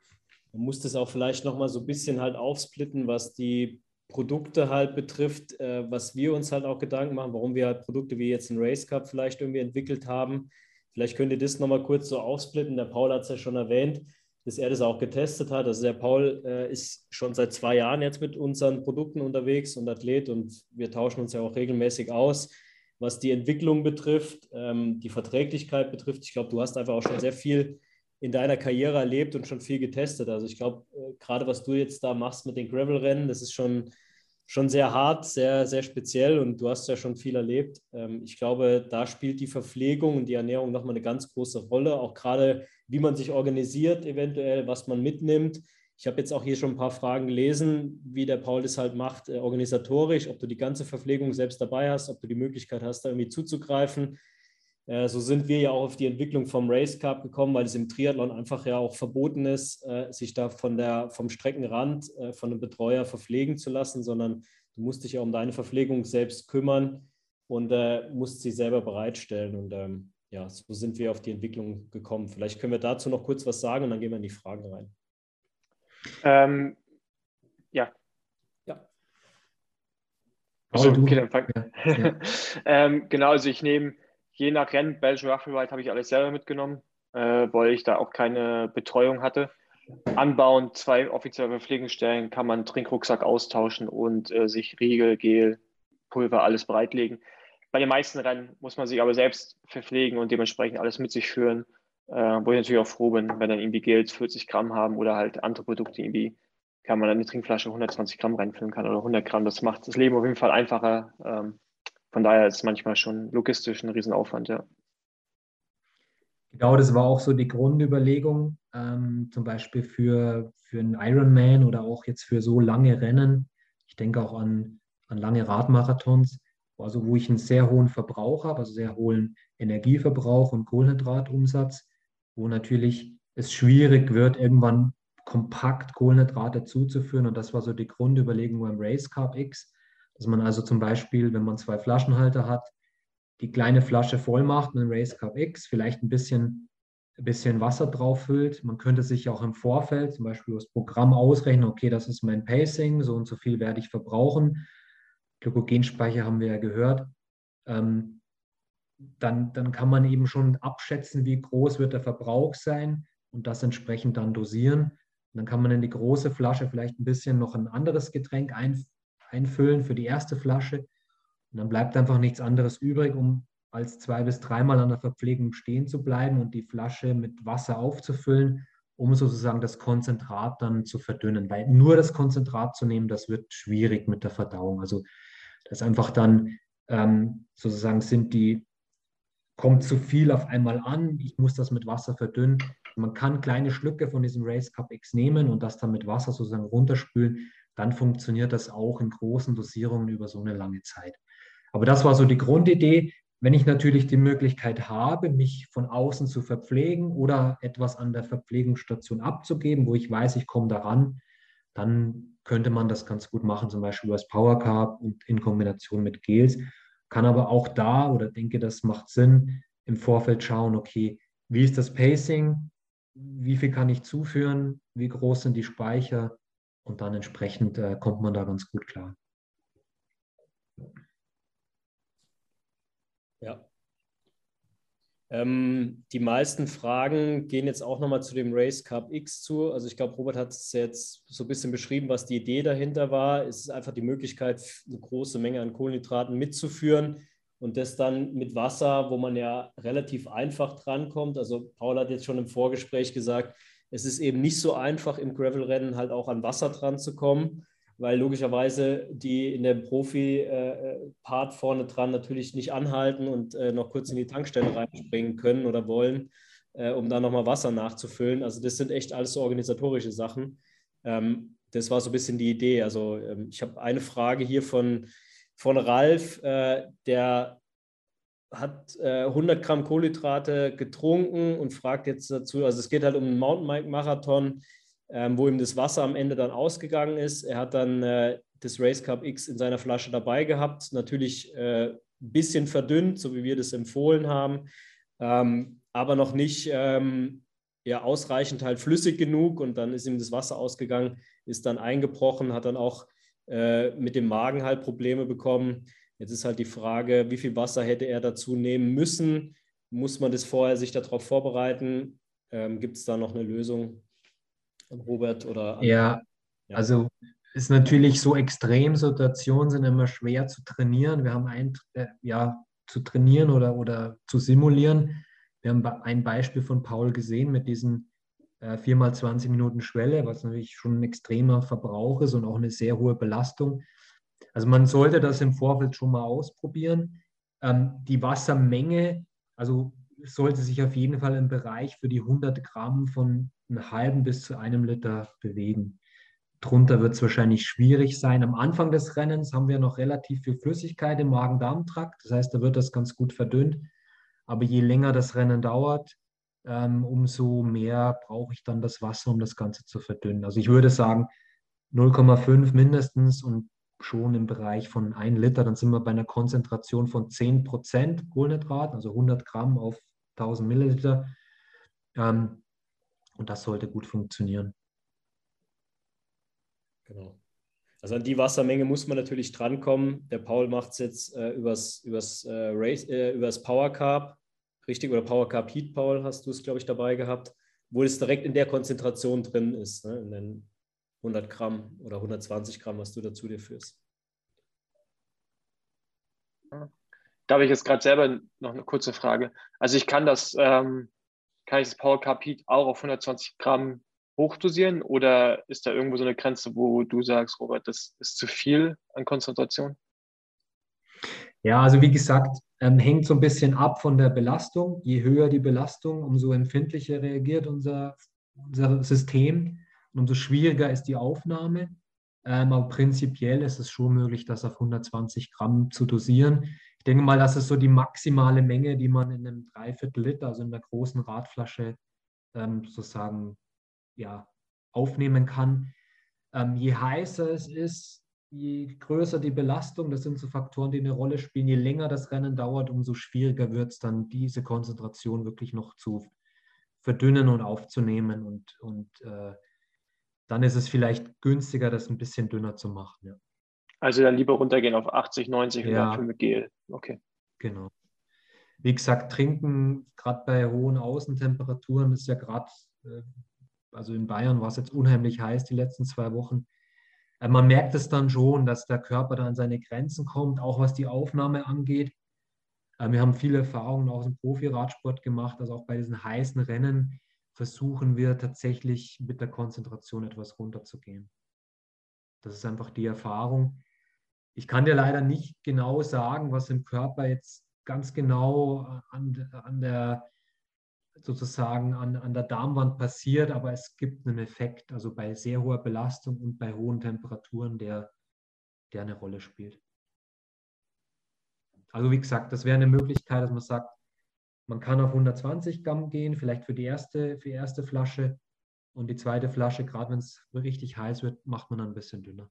Speaker 2: man muss das auch vielleicht nochmal so ein bisschen halt aufsplitten, was die Produkte halt betrifft, äh, was wir uns halt auch Gedanken machen, warum wir halt Produkte wie jetzt ein Race Cup vielleicht irgendwie entwickelt haben. Vielleicht könnt ihr das nochmal kurz so aufsplitten. Der Paul hat es ja schon erwähnt dass er das auch getestet hat. Also der Paul äh, ist schon seit zwei Jahren jetzt mit unseren Produkten unterwegs und Athlet und wir tauschen uns ja auch regelmäßig aus, was die Entwicklung betrifft, ähm, die Verträglichkeit betrifft. Ich glaube, du hast einfach auch schon sehr viel in deiner Karriere erlebt und schon viel getestet. Also ich glaube, äh, gerade was du jetzt da machst mit den Gravel-Rennen, das ist schon schon sehr hart, sehr, sehr speziell und du hast ja schon viel erlebt. Ähm, ich glaube, da spielt die Verpflegung und die Ernährung nochmal eine ganz große Rolle, auch gerade wie man sich organisiert, eventuell, was man mitnimmt. Ich habe jetzt auch hier schon ein paar Fragen gelesen, wie der Paul das halt macht, äh, organisatorisch, ob du die ganze Verpflegung selbst dabei hast, ob du die Möglichkeit hast, da irgendwie zuzugreifen. Äh, so sind wir ja auch auf die Entwicklung vom Race Cup gekommen, weil es im Triathlon einfach ja auch verboten ist, äh, sich da von der, vom Streckenrand äh, von einem Betreuer verpflegen zu lassen, sondern du musst dich ja um deine Verpflegung selbst kümmern und musst sie selber bereitstellen. Und ähm, ja, so sind wir auf die Entwicklung gekommen. Vielleicht können wir dazu noch kurz was sagen und dann gehen wir in die Fragen rein.
Speaker 4: Ähm, ja. Ja. Also, okay, dann fang. Ja. ähm, genau, also ich nehme je nach Rennen, Belgian Rough Ride habe ich alles selber mitgenommen, äh, weil ich da auch keine Betreuung hatte. Anbauen, zwei offizielle Verpflegungsstellen, kann man Trinkrucksack austauschen und äh, sich Riegel, Gel, Pulver, alles bereitlegen. Bei den meisten Rennen muss man sich aber selbst verpflegen und dementsprechend alles mit sich führen, äh, wo ich natürlich auch froh bin, wenn dann irgendwie Gels 40 Gramm haben oder halt andere Produkte irgendwie, kann man dann eine Trinkflasche 120 Gramm reinfüllen kann oder 100 Gramm. Das macht das Leben auf jeden Fall einfacher. Ähm, von daher ist es manchmal schon logistisch ein Riesenaufwand, ja.
Speaker 3: Genau, das war auch so die Grundüberlegung, ähm, zum Beispiel für, für einen Ironman oder auch jetzt für so lange Rennen. Ich denke auch an, an lange Radmarathons, also wo ich einen sehr hohen Verbrauch habe, also sehr hohen Energieverbrauch und Kohlenhydratumsatz, wo natürlich es schwierig wird, irgendwann kompakt Kohlenhydrate zuzuführen. Und das war so die Grundüberlegung beim Race Carb X, dass man also zum Beispiel, wenn man zwei Flaschenhalter hat, die kleine Flasche voll macht mit einem Race Cup X, vielleicht ein bisschen, ein bisschen Wasser drauf füllt. Man könnte sich auch im Vorfeld zum Beispiel das Programm ausrechnen, okay, das ist mein Pacing, so und so viel werde ich verbrauchen. Glykogenspeicher haben wir ja gehört. Ähm, dann, dann kann man eben schon abschätzen, wie groß wird der Verbrauch sein und das entsprechend dann dosieren. Und dann kann man in die große Flasche vielleicht ein bisschen noch ein anderes Getränk ein, einfüllen für die erste Flasche. Und dann bleibt einfach nichts anderes übrig, um als zwei bis dreimal an der Verpflegung stehen zu bleiben und die Flasche mit Wasser aufzufüllen, um sozusagen das Konzentrat dann zu verdünnen. Weil nur das Konzentrat zu nehmen, das wird schwierig mit der Verdauung. Also das einfach dann ähm, sozusagen sind die, kommt zu viel auf einmal an, ich muss das mit Wasser verdünnen. Man kann kleine Schlücke von diesem Race Cup X nehmen und das dann mit Wasser sozusagen runterspülen dann funktioniert das auch in großen Dosierungen über so eine lange Zeit. Aber das war so die Grundidee. Wenn ich natürlich die Möglichkeit habe, mich von außen zu verpflegen oder etwas an der Verpflegungsstation abzugeben, wo ich weiß, ich komme daran, dann könnte man das ganz gut machen, zum Beispiel über das Power Carb und in Kombination mit Gels. Kann aber auch da oder denke, das macht Sinn, im Vorfeld schauen, okay, wie ist das Pacing? wie viel kann ich zuführen, wie groß sind die Speicher und dann entsprechend äh, kommt man da ganz gut klar.
Speaker 2: Ja. Ähm, die meisten Fragen gehen jetzt auch nochmal zu dem Race Cup X zu. Also ich glaube, Robert hat es jetzt so ein bisschen beschrieben, was die Idee dahinter war. Es ist einfach die Möglichkeit, eine große Menge an Kohlenhydraten mitzuführen und das dann mit Wasser, wo man ja relativ einfach drankommt. Also Paul hat jetzt schon im Vorgespräch gesagt, es ist eben nicht so einfach im Gravel-Rennen halt auch an Wasser dran zu kommen, weil logischerweise die in dem Profi-Part vorne dran natürlich nicht anhalten und äh, noch kurz in die Tankstelle reinspringen können oder wollen, äh, um da nochmal Wasser nachzufüllen. Also das sind echt alles so organisatorische Sachen. Ähm, das war so ein bisschen die Idee. Also ähm, ich habe eine Frage hier von von Ralf, äh, der hat äh, 100 Gramm Kohlenhydrate getrunken und fragt jetzt dazu, also es geht halt um einen Mountainbike-Marathon, ähm, wo ihm das Wasser am Ende dann ausgegangen ist. Er hat dann äh, das Race Cup X in seiner Flasche dabei gehabt, natürlich ein äh, bisschen verdünnt, so wie wir das empfohlen haben, ähm, aber noch nicht ähm, ja, ausreichend halt flüssig genug und dann ist ihm das Wasser ausgegangen, ist dann eingebrochen, hat dann auch äh, mit dem Magen halt Probleme bekommen. Jetzt ist halt die Frage, wie viel Wasser hätte er dazu nehmen müssen? Muss man das vorher sich darauf vorbereiten? Ähm, Gibt es da noch eine Lösung, Robert? Oder
Speaker 3: ja, ja, also ist natürlich so Extremsituationen sind immer schwer zu trainieren. Wir haben ein, äh, ja, zu trainieren oder, oder zu simulieren. Wir haben ein Beispiel von Paul gesehen mit diesen äh, viermal 20 Minuten Schwelle, was natürlich schon ein extremer Verbrauch ist und auch eine sehr hohe Belastung. Also man sollte das im Vorfeld schon mal ausprobieren. Ähm, die Wassermenge, also sollte sich auf jeden Fall im Bereich für die 100 Gramm von einem halben bis zu einem Liter bewegen. Drunter wird es wahrscheinlich schwierig sein. Am Anfang des Rennens haben wir noch relativ viel Flüssigkeit im Magen-Darm-Trakt. Das heißt, da wird das ganz gut verdünnt. Aber je länger das Rennen dauert, ähm, umso mehr brauche ich dann das Wasser, um das Ganze zu verdünnen. Also ich würde sagen 0,5 mindestens und schon im Bereich von 1 Liter, dann sind wir bei einer Konzentration von 10 Prozent Kohlenhydrat, also 100 Gramm auf 1000 Milliliter. Ähm, und das sollte gut funktionieren.
Speaker 2: Genau. Also an die Wassermenge muss man natürlich drankommen. Der Paul macht es jetzt äh, übers, übers, äh, Race, äh, übers Power Carb richtig? Oder Power Carb Heat, Paul, hast du es, glaube ich, dabei gehabt, wo es direkt in der Konzentration drin ist, ne? in den 100 Gramm oder 120 Gramm, was du dazu dir führst.
Speaker 4: Da habe ich jetzt gerade selber noch eine kurze Frage. Also ich kann das, ähm, kann ich das Power Heat auch auf 120 Gramm hochdosieren oder ist da irgendwo so eine Grenze, wo du sagst, Robert, das ist zu viel an Konzentration?
Speaker 3: Ja, also wie gesagt, ähm, hängt so ein bisschen ab von der Belastung. Je höher die Belastung, umso empfindlicher reagiert unser, unser System und umso schwieriger ist die Aufnahme. Ähm, aber prinzipiell ist es schon möglich, das auf 120 Gramm zu dosieren. Ich denke mal, das ist so die maximale Menge, die man in einem Dreiviertel Liter, also in einer großen Radflasche, ähm, sozusagen ja, aufnehmen kann. Ähm, je heißer es ist, je größer die Belastung, das sind so Faktoren, die eine Rolle spielen, je länger das Rennen dauert, umso schwieriger wird es dann, diese Konzentration wirklich noch zu verdünnen und aufzunehmen. Und, und äh, dann ist es vielleicht günstiger, das ein bisschen dünner zu machen. Ja.
Speaker 4: Also dann lieber runtergehen auf 80, 90 und ja, dafür mit Gel. Okay.
Speaker 3: Genau. Wie gesagt, trinken, gerade bei hohen Außentemperaturen, ist ja gerade, äh, also in Bayern war es jetzt unheimlich heiß die letzten zwei Wochen äh, man merkt es dann schon, dass der Körper da an seine Grenzen kommt, auch was die Aufnahme angeht. Äh, wir haben viele Erfahrungen aus dem Profi-Radsport gemacht, also auch bei diesen heißen Rennen versuchen wir tatsächlich mit der Konzentration etwas runterzugehen. Das ist einfach die Erfahrung. Ich kann dir leider nicht genau sagen, was im Körper jetzt ganz genau an, an der sozusagen an, an der Darmwand passiert, aber es gibt einen Effekt, also bei sehr hoher Belastung und bei hohen Temperaturen, der, der eine Rolle spielt. Also wie gesagt, das wäre eine Möglichkeit, dass man sagt, man kann auf 120 Gramm gehen, vielleicht für die erste, für die erste Flasche und die zweite Flasche, gerade wenn es richtig heiß wird, macht man dann ein bisschen dünner.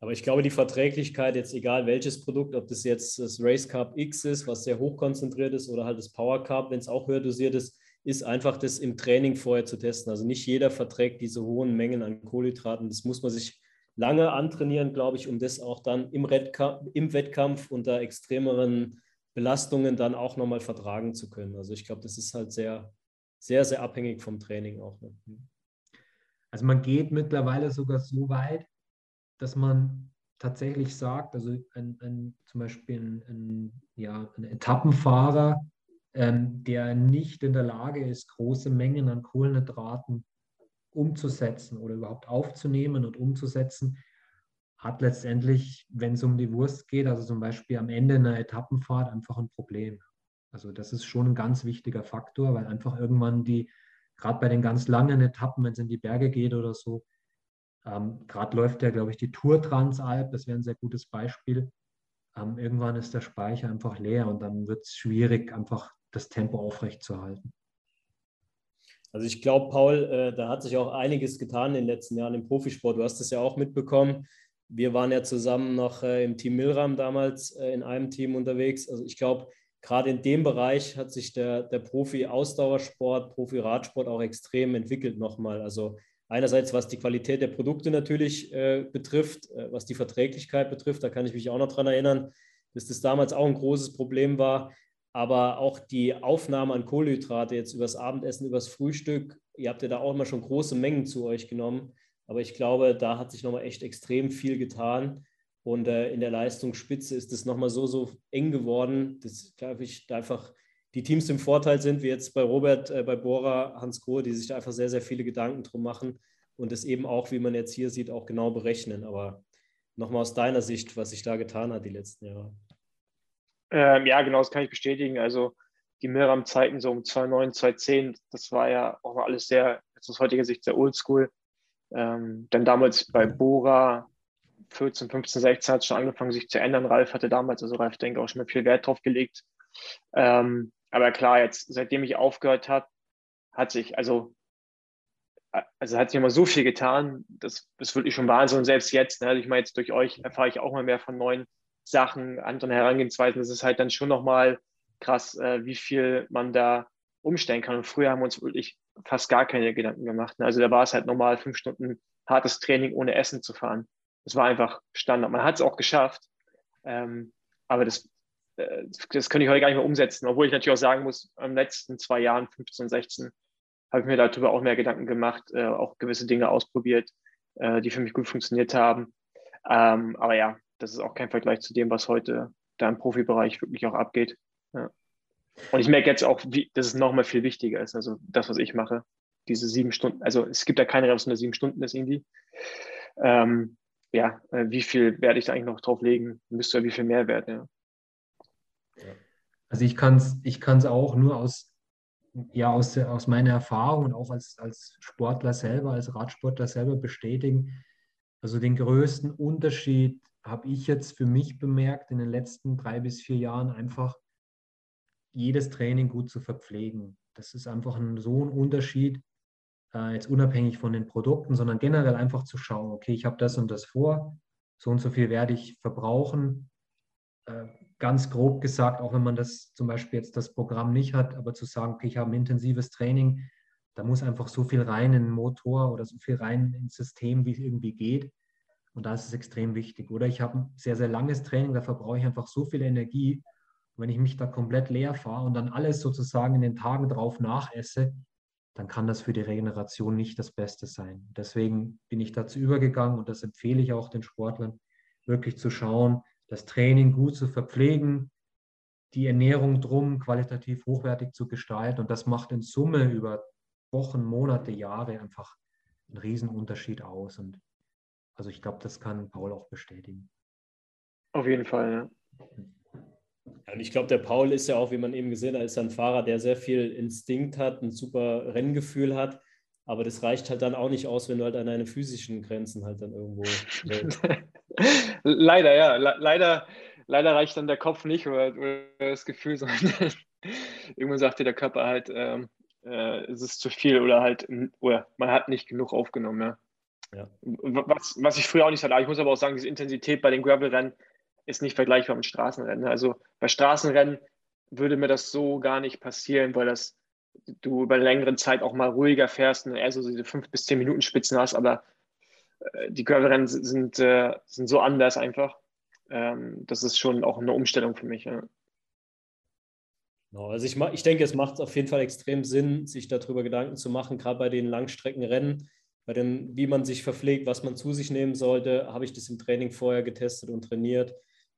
Speaker 2: Aber ich glaube, die Verträglichkeit, jetzt egal welches Produkt, ob das jetzt das Race Carb X ist, was sehr hoch konzentriert ist, oder halt das Power Carb, wenn es auch höher dosiert ist, ist einfach das im Training vorher zu testen. Also nicht jeder verträgt diese hohen Mengen an Kohlenhydraten. Das muss man sich lange antrainieren, glaube ich, um das auch dann im, Wettkampf, im Wettkampf unter extremeren Belastungen dann auch nochmal vertragen zu können. Also ich glaube, das ist halt sehr, sehr, sehr abhängig vom Training auch. Ne?
Speaker 3: Also man geht mittlerweile sogar so weit, dass man tatsächlich sagt, also ein, ein, zum Beispiel ein, ein, ja, ein Etappenfahrer, ähm, der nicht in der Lage ist, große Mengen an Kohlenhydraten umzusetzen oder überhaupt aufzunehmen und umzusetzen, hat letztendlich, wenn es um die Wurst geht, also zum Beispiel am Ende einer Etappenfahrt, einfach ein Problem. Also das ist schon ein ganz wichtiger Faktor, weil einfach irgendwann die, gerade bei den ganz langen Etappen, wenn es in die Berge geht oder so, ähm, gerade läuft ja, glaube ich, die Tour Transalp, das wäre ein sehr gutes Beispiel. Ähm, irgendwann ist der Speicher einfach leer und dann wird es schwierig, einfach das Tempo aufrechtzuerhalten.
Speaker 2: Also ich glaube, Paul, äh, da hat sich auch einiges getan in den letzten Jahren im Profisport. Du hast es ja auch mitbekommen. Wir waren ja zusammen noch äh, im Team Milram damals äh, in einem Team unterwegs. Also ich glaube, gerade in dem Bereich hat sich der, der Profi-Ausdauersport, Profi-Radsport auch extrem entwickelt nochmal. Also einerseits was die Qualität der Produkte natürlich äh, betrifft, äh, was die Verträglichkeit betrifft, da kann ich mich auch noch daran erinnern, dass das damals auch ein großes Problem war aber auch die Aufnahme an Kohlenhydrate jetzt übers Abendessen, übers Frühstück, ihr habt ja da auch immer schon große Mengen zu euch genommen, aber ich glaube, da hat sich nochmal echt extrem viel getan und äh, in der Leistungsspitze ist es nochmal so, so eng geworden, dass, glaube ich, da einfach die Teams im Vorteil sind, wie jetzt bei Robert, äh, bei Bora, Hans Grohe, die sich da einfach sehr, sehr viele Gedanken drum machen und es eben auch, wie man jetzt hier sieht, auch genau berechnen. Aber nochmal aus deiner Sicht, was sich da getan hat die letzten Jahre.
Speaker 4: Ähm, ja, genau, das kann ich bestätigen. Also die Milram-Zeiten so um 2009, 2010, das war ja auch alles sehr, aus heutiger Sicht sehr oldschool. Ähm, dann damals bei Bora 14, 15, 16 hat es schon angefangen, sich zu ändern. Ralf hatte damals, also Ralf denke auch schon mal viel Wert drauf gelegt. Ähm, aber klar, jetzt, seitdem ich aufgehört habe, hat sich, also, also hat sich immer so viel getan, das ist wirklich schon Wahnsinn. Und selbst jetzt, ne, also ich meine, jetzt durch euch erfahre ich auch mal mehr von neuen Sachen, anderen Herangehensweisen. Das ist halt dann schon nochmal krass, äh, wie viel man da umstellen kann. Und früher haben wir uns wirklich fast gar keine Gedanken gemacht. Also da war es halt normal, fünf Stunden hartes Training ohne Essen zu fahren. Das war einfach Standard. Man hat es auch geschafft. Ähm, aber das, äh, das könnte ich heute gar nicht mehr umsetzen. Obwohl ich natürlich auch sagen muss, in den letzten zwei Jahren, 15, 16, habe ich mir darüber auch mehr Gedanken gemacht, äh, auch gewisse Dinge ausprobiert, äh, die für mich gut funktioniert haben. Ähm, aber ja, das ist auch kein Vergleich zu dem, was heute da im Profibereich wirklich auch abgeht. Ja. Und ich merke jetzt auch, wie, dass es nochmal viel wichtiger ist. Also das, was ich mache, diese sieben Stunden, also es gibt ja keine was unter sieben Stunden ist irgendwie. Ähm, ja, äh, wie viel werde ich da eigentlich noch drauf legen? Müsste ja wie viel mehr werden,
Speaker 3: ja. Also ich kann es ich kann's auch nur aus, ja, aus, aus meiner Erfahrung und auch als, als Sportler selber, als Radsportler selber bestätigen. Also den größten Unterschied habe ich jetzt für mich bemerkt, in den letzten drei bis vier Jahren einfach jedes Training gut zu verpflegen. Das ist einfach ein, so ein Unterschied, äh, jetzt unabhängig von den Produkten, sondern generell einfach zu schauen, okay, ich habe das und das vor, so und so viel werde ich verbrauchen. Äh, ganz grob gesagt, auch wenn man das zum Beispiel jetzt das Programm nicht hat, aber zu sagen, okay, ich habe ein intensives Training, da muss einfach so viel rein in den Motor oder so viel rein ins System, wie es irgendwie geht. Und da ist es extrem wichtig. Oder ich habe ein sehr, sehr langes Training, da verbrauche ich einfach so viel Energie. Und wenn ich mich da komplett leer fahre und dann alles sozusagen in den Tagen drauf nachesse, dann kann das für die Regeneration nicht das Beste sein. Deswegen bin ich dazu übergegangen und das empfehle ich auch den Sportlern, wirklich zu schauen, das Training gut zu verpflegen, die Ernährung drum qualitativ hochwertig zu gestalten. Und das macht in Summe über Wochen, Monate, Jahre einfach einen Riesenunterschied aus. Und also ich glaube, das kann Paul auch bestätigen.
Speaker 4: Auf jeden Fall, ja.
Speaker 2: Ja, und ich glaube, der Paul ist ja auch, wie man eben gesehen hat, ist ein Fahrer, der sehr viel Instinkt hat, ein super Renngefühl hat. Aber das reicht halt dann auch nicht aus, wenn du halt an deine physischen Grenzen halt dann irgendwo.
Speaker 4: leider, ja. Le leider, leider reicht dann der Kopf nicht oder, oder das Gefühl, sondern irgendwann sagt dir der Körper halt, ähm, äh, es ist zu viel oder halt, oder man hat nicht genug aufgenommen, ja. Ja. Was, was ich früher auch nicht hatte. Ich muss aber auch sagen, diese Intensität bei den Gravel-Rennen ist nicht vergleichbar mit Straßenrennen. Also bei Straßenrennen würde mir das so gar nicht passieren, weil das du über längere Zeit auch mal ruhiger fährst und eher so diese fünf bis zehn Minuten Spitzen hast, aber äh, die Gravelrennen sind, äh, sind so anders einfach. Ähm, das ist schon auch eine Umstellung für mich.
Speaker 2: Genau, also ich, ich denke, es macht auf jeden Fall extrem Sinn, sich darüber Gedanken zu machen, gerade bei den Langstreckenrennen, bei dem, wie man sich verpflegt, was man zu sich nehmen sollte, habe ich das im Training vorher getestet und trainiert.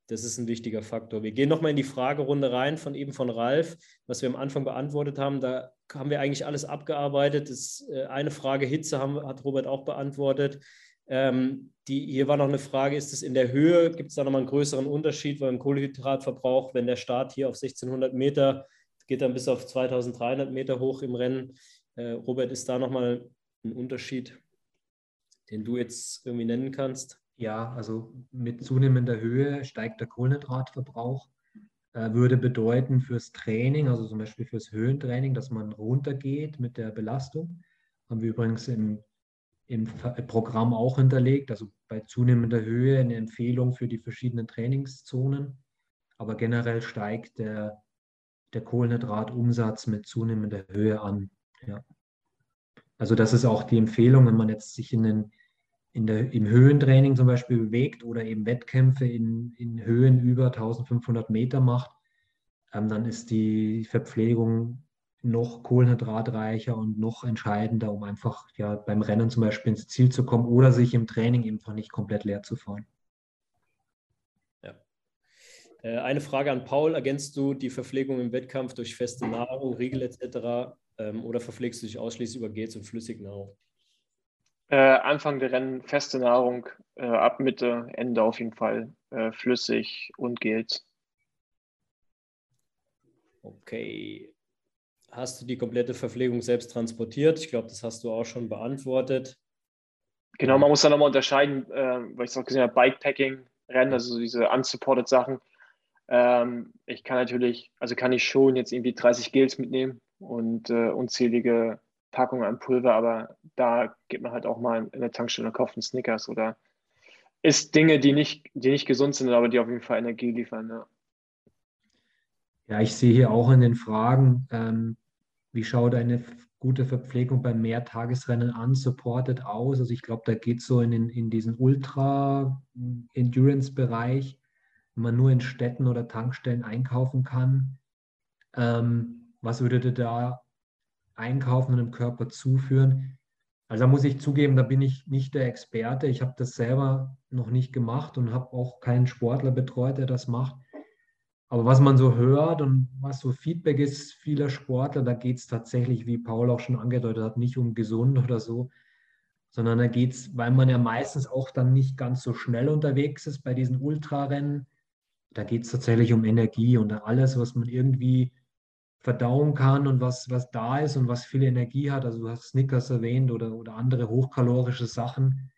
Speaker 2: Das ist ein wichtiger Faktor. Wir gehen nochmal in die Fragerunde rein von eben von Ralf, was wir am Anfang beantwortet haben. Da haben wir eigentlich alles abgearbeitet. Das, äh, eine Frage Hitze haben, hat Robert auch beantwortet. Ähm, die, hier war noch eine Frage, ist es in der Höhe, gibt es da nochmal einen größeren Unterschied beim Kohlehydratverbrauch, wenn der Start hier auf 1600 Meter geht dann bis auf 2300 Meter hoch im Rennen. Äh, Robert, ist da nochmal ein Unterschied, den du jetzt irgendwie nennen kannst?
Speaker 3: Ja, also mit zunehmender Höhe steigt der Kohlenhydratverbrauch. Äh, würde bedeuten fürs Training, also zum Beispiel fürs Höhentraining, dass man runtergeht mit der Belastung. Haben wir übrigens im, im Programm auch hinterlegt, also bei zunehmender Höhe eine Empfehlung für die verschiedenen Trainingszonen. Aber generell steigt der, der Kohlenhydratumsatz mit zunehmender Höhe an. Ja. Also das ist auch die Empfehlung, wenn man jetzt sich in den in der, im Höhentraining zum Beispiel bewegt oder eben Wettkämpfe in, in Höhen über 1500 Meter macht, ähm, dann ist die Verpflegung noch kohlenhydratreicher und noch entscheidender, um einfach ja beim Rennen zum Beispiel ins Ziel zu kommen oder sich im Training einfach nicht komplett leer zu fahren.
Speaker 2: Äh, eine Frage an Paul: Ergänzt du die Verpflegung im Wettkampf durch feste Nahrung, Riegel etc. Ähm, oder verpflegst du dich ausschließlich über Gels und Flüssignahrung?
Speaker 4: Äh, Anfang der Rennen feste Nahrung, äh, ab Mitte, Ende auf jeden Fall äh, flüssig und Gels.
Speaker 2: Okay. Hast du die komplette Verpflegung selbst transportiert? Ich glaube, das hast du auch schon beantwortet.
Speaker 4: Genau, man muss da nochmal unterscheiden, äh, weil ich es auch gesehen habe, Bikepacking, Rennen, also diese unsupported Sachen. Ähm, ich kann natürlich, also kann ich schon jetzt irgendwie 30 Gels mitnehmen und äh, unzählige Packung an Pulver, aber da geht man halt auch mal in der Tankstelle und kauft einen Snickers oder isst Dinge, die nicht, die nicht gesund sind, aber die auf jeden Fall Energie liefern. Ja,
Speaker 3: ja ich sehe hier auch in den Fragen, ähm, wie schaut eine gute Verpflegung beim Mehrtagesrennen an, supported aus? Also ich glaube, da geht es so in, den, in diesen Ultra-Endurance-Bereich, wenn man nur in Städten oder Tankstellen einkaufen kann. Ähm, was würdet ihr da einkaufen und dem Körper zuführen. Also da muss ich zugeben, da bin ich nicht der Experte. Ich habe das selber noch nicht gemacht und habe auch keinen Sportler betreut, der das macht. Aber was man so hört und was so Feedback ist vieler Sportler, da geht es tatsächlich, wie Paul auch schon angedeutet hat, nicht um gesund oder so, sondern da geht es, weil man ja meistens auch dann nicht ganz so schnell unterwegs ist bei diesen Ultrarennen, da geht es tatsächlich um Energie und alles, was man irgendwie verdauen kann und was, was da ist und was viel Energie hat. Also du hast Snickers erwähnt oder, oder andere hochkalorische Sachen,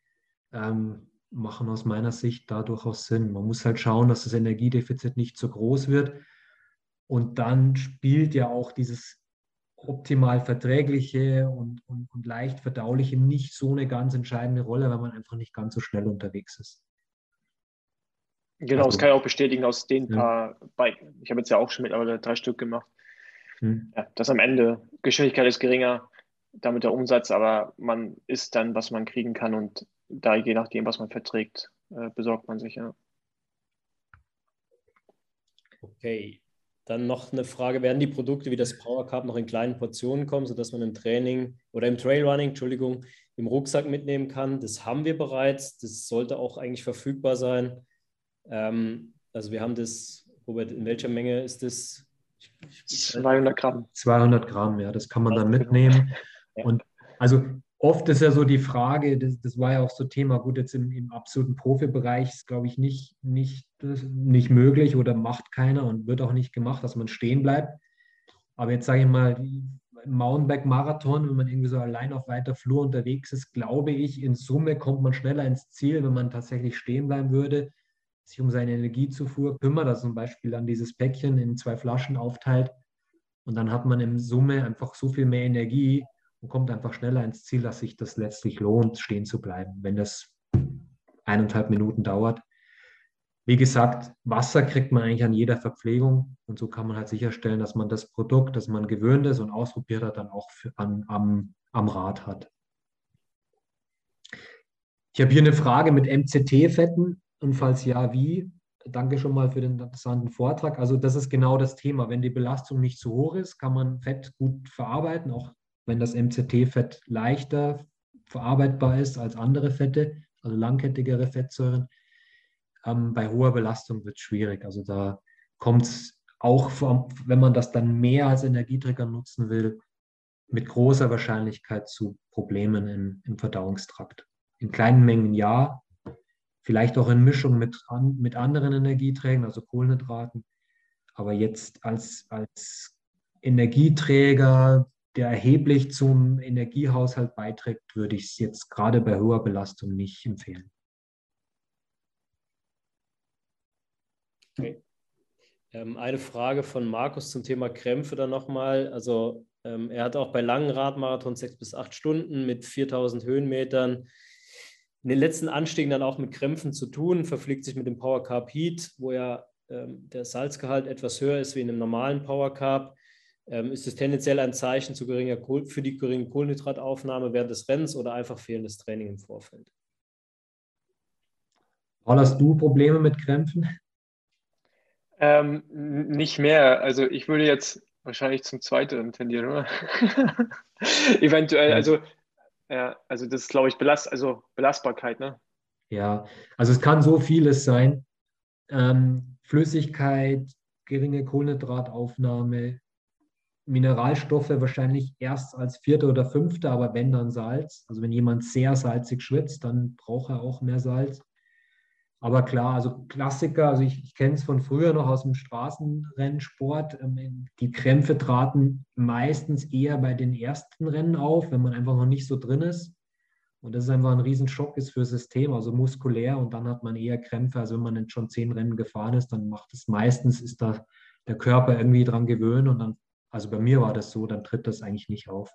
Speaker 3: ähm, machen aus meiner Sicht da durchaus Sinn. Man muss halt schauen, dass das Energiedefizit nicht zu groß wird. Und dann spielt ja auch dieses optimal verträgliche und, und, und leicht verdauliche nicht so eine ganz entscheidende Rolle, weil man einfach nicht ganz so schnell unterwegs ist.
Speaker 4: Genau, also, das kann ich auch bestätigen aus den ja. paar Biken. Ich habe jetzt ja auch schon mittlerweile drei Stück gemacht. Hm. Ja, das am Ende, Geschwindigkeit ist geringer, damit der Umsatz, aber man isst dann, was man kriegen kann und da je nachdem, was man verträgt, äh, besorgt man sich, ja.
Speaker 2: Okay, dann noch eine Frage: Werden die Produkte wie das Power Cup noch in kleinen Portionen kommen, sodass man im Training oder im Trailrunning, Entschuldigung, im Rucksack mitnehmen kann? Das haben wir bereits. Das sollte auch eigentlich verfügbar sein. Ähm, also, wir haben das, Robert, in welcher Menge ist das
Speaker 3: 200 Gramm. 200 Gramm, ja, das kann man dann mitnehmen. Und also oft ist ja so die Frage, das, das war ja auch so Thema, gut, jetzt im, im absoluten Profibereich ist, glaube ich, nicht, nicht, nicht möglich oder macht keiner und wird auch nicht gemacht, dass man stehen bleibt. Aber jetzt sage ich mal, Mountainbike-Marathon, wenn man irgendwie so allein auf weiter Flur unterwegs ist, glaube ich, in Summe kommt man schneller ins Ziel, wenn man tatsächlich stehen bleiben würde sich um seine Energiezufuhr kümmert, also zum Beispiel dann dieses Päckchen in zwei Flaschen aufteilt und dann hat man in Summe einfach so viel mehr Energie und kommt einfach schneller ins Ziel, dass sich das letztlich lohnt, stehen zu bleiben, wenn das eineinhalb Minuten dauert. wie gesagt, Wasser kriegt man eigentlich an jeder Verpflegung und so kann man halt sicherstellen, dass man das Produkt, das man gewöhnt ist und ausprobiert hat, dann auch für, an, am, am Rad hat. Ich habe hier eine Frage mit MCT-Fetten und falls ja, wie? Danke schon mal für den interessanten Vortrag. Also das ist genau das Thema. Wenn die Belastung nicht zu hoch ist, kann man Fett gut verarbeiten, auch wenn das MCT-Fett leichter verarbeitbar ist als andere Fette, also langkettigere Fettsäuren. Ähm, bei hoher Belastung wird es schwierig. Also da kommt es auch, wenn man das dann mehr als Energieträger nutzen will, mit großer Wahrscheinlichkeit zu Problemen im, im Verdauungstrakt. In kleinen Mengen ja, vielleicht auch in Mischung mit, mit anderen Energieträgern, also Kohlenhydraten. Aber jetzt als, als Energieträger, der erheblich zum Energiehaushalt beiträgt, würde ich es jetzt gerade bei hoher Belastung nicht empfehlen.
Speaker 2: Okay. Ähm, eine Frage von Markus zum Thema Krämpfe dann nochmal. Also ähm, er hat auch bei langen Radmarathons sechs bis acht Stunden mit 4000 Höhenmetern den letzten Anstiegen dann auch mit Krämpfen zu tun, verpflegt sich mit dem Power Carb Heat, wo ja ähm, der Salzgehalt etwas höher ist wie in einem normalen Power Carb. Ähm, ist es tendenziell ein Zeichen zu geringer Kohl für die geringe Kohlenhydrataufnahme während des Rennens oder einfach fehlendes Training im Vorfeld?
Speaker 3: Paul, hast du Probleme mit Krämpfen?
Speaker 4: Ähm, nicht mehr. Also ich würde jetzt wahrscheinlich zum Zweiten tendieren, oder? Eventuell, also ja, also das ist, glaube ich, Belast also Belastbarkeit, ne?
Speaker 3: Ja, also es kann so vieles sein. Ähm, Flüssigkeit, geringe Kohlenhydrataufnahme, Mineralstoffe wahrscheinlich erst als vierte oder fünfte, aber wenn dann Salz. Also wenn jemand sehr salzig schwitzt, dann braucht er auch mehr Salz. Aber klar, also Klassiker, also ich, ich kenne es von früher noch aus dem Straßenrennsport. Ähm, die Krämpfe traten meistens eher bei den ersten Rennen auf, wenn man einfach noch nicht so drin ist. Und das ist einfach ein Riesenschock ist für das System, also muskulär. Und dann hat man eher Krämpfe. Also wenn man schon zehn Rennen gefahren ist, dann macht es meistens, ist da der Körper irgendwie dran gewöhnt. Und dann, also bei mir war das so, dann tritt das eigentlich nicht auf.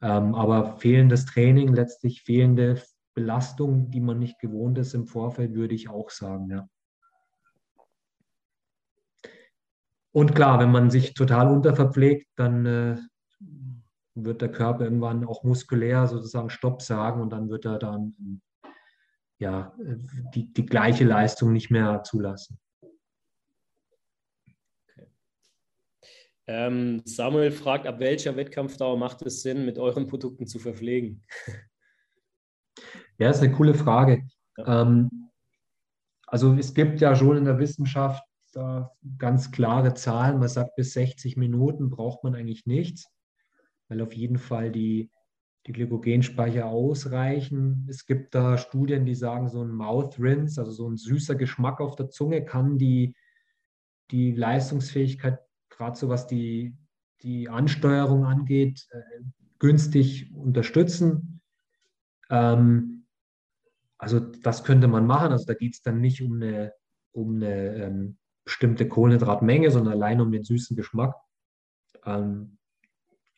Speaker 3: Ähm, aber fehlendes Training, letztlich fehlende Belastung, die man nicht gewohnt ist im Vorfeld, würde ich auch sagen, ja. Und klar, wenn man sich total unterverpflegt, dann äh, wird der Körper irgendwann auch muskulär sozusagen Stopp sagen und dann wird er dann ja, die, die gleiche Leistung nicht mehr zulassen.
Speaker 2: Ähm, Samuel fragt, ab welcher Wettkampfdauer macht es Sinn, mit euren Produkten zu verpflegen?
Speaker 3: Ja, ist eine coole Frage. Ja. Ähm, also es gibt ja schon in der Wissenschaft äh, ganz klare Zahlen. Man sagt, bis 60 Minuten braucht man eigentlich nichts, weil auf jeden Fall die, die Glykogenspeicher ausreichen. Es gibt da Studien, die sagen, so ein Mouth Rinse, also so ein süßer Geschmack auf der Zunge, kann die, die Leistungsfähigkeit, gerade so was die, die Ansteuerung angeht, äh, günstig unterstützen. Ähm, also das könnte man machen. Also da geht es dann nicht um eine, um eine ähm, bestimmte Kohlenhydratmenge, sondern allein um den süßen Geschmack. Ähm,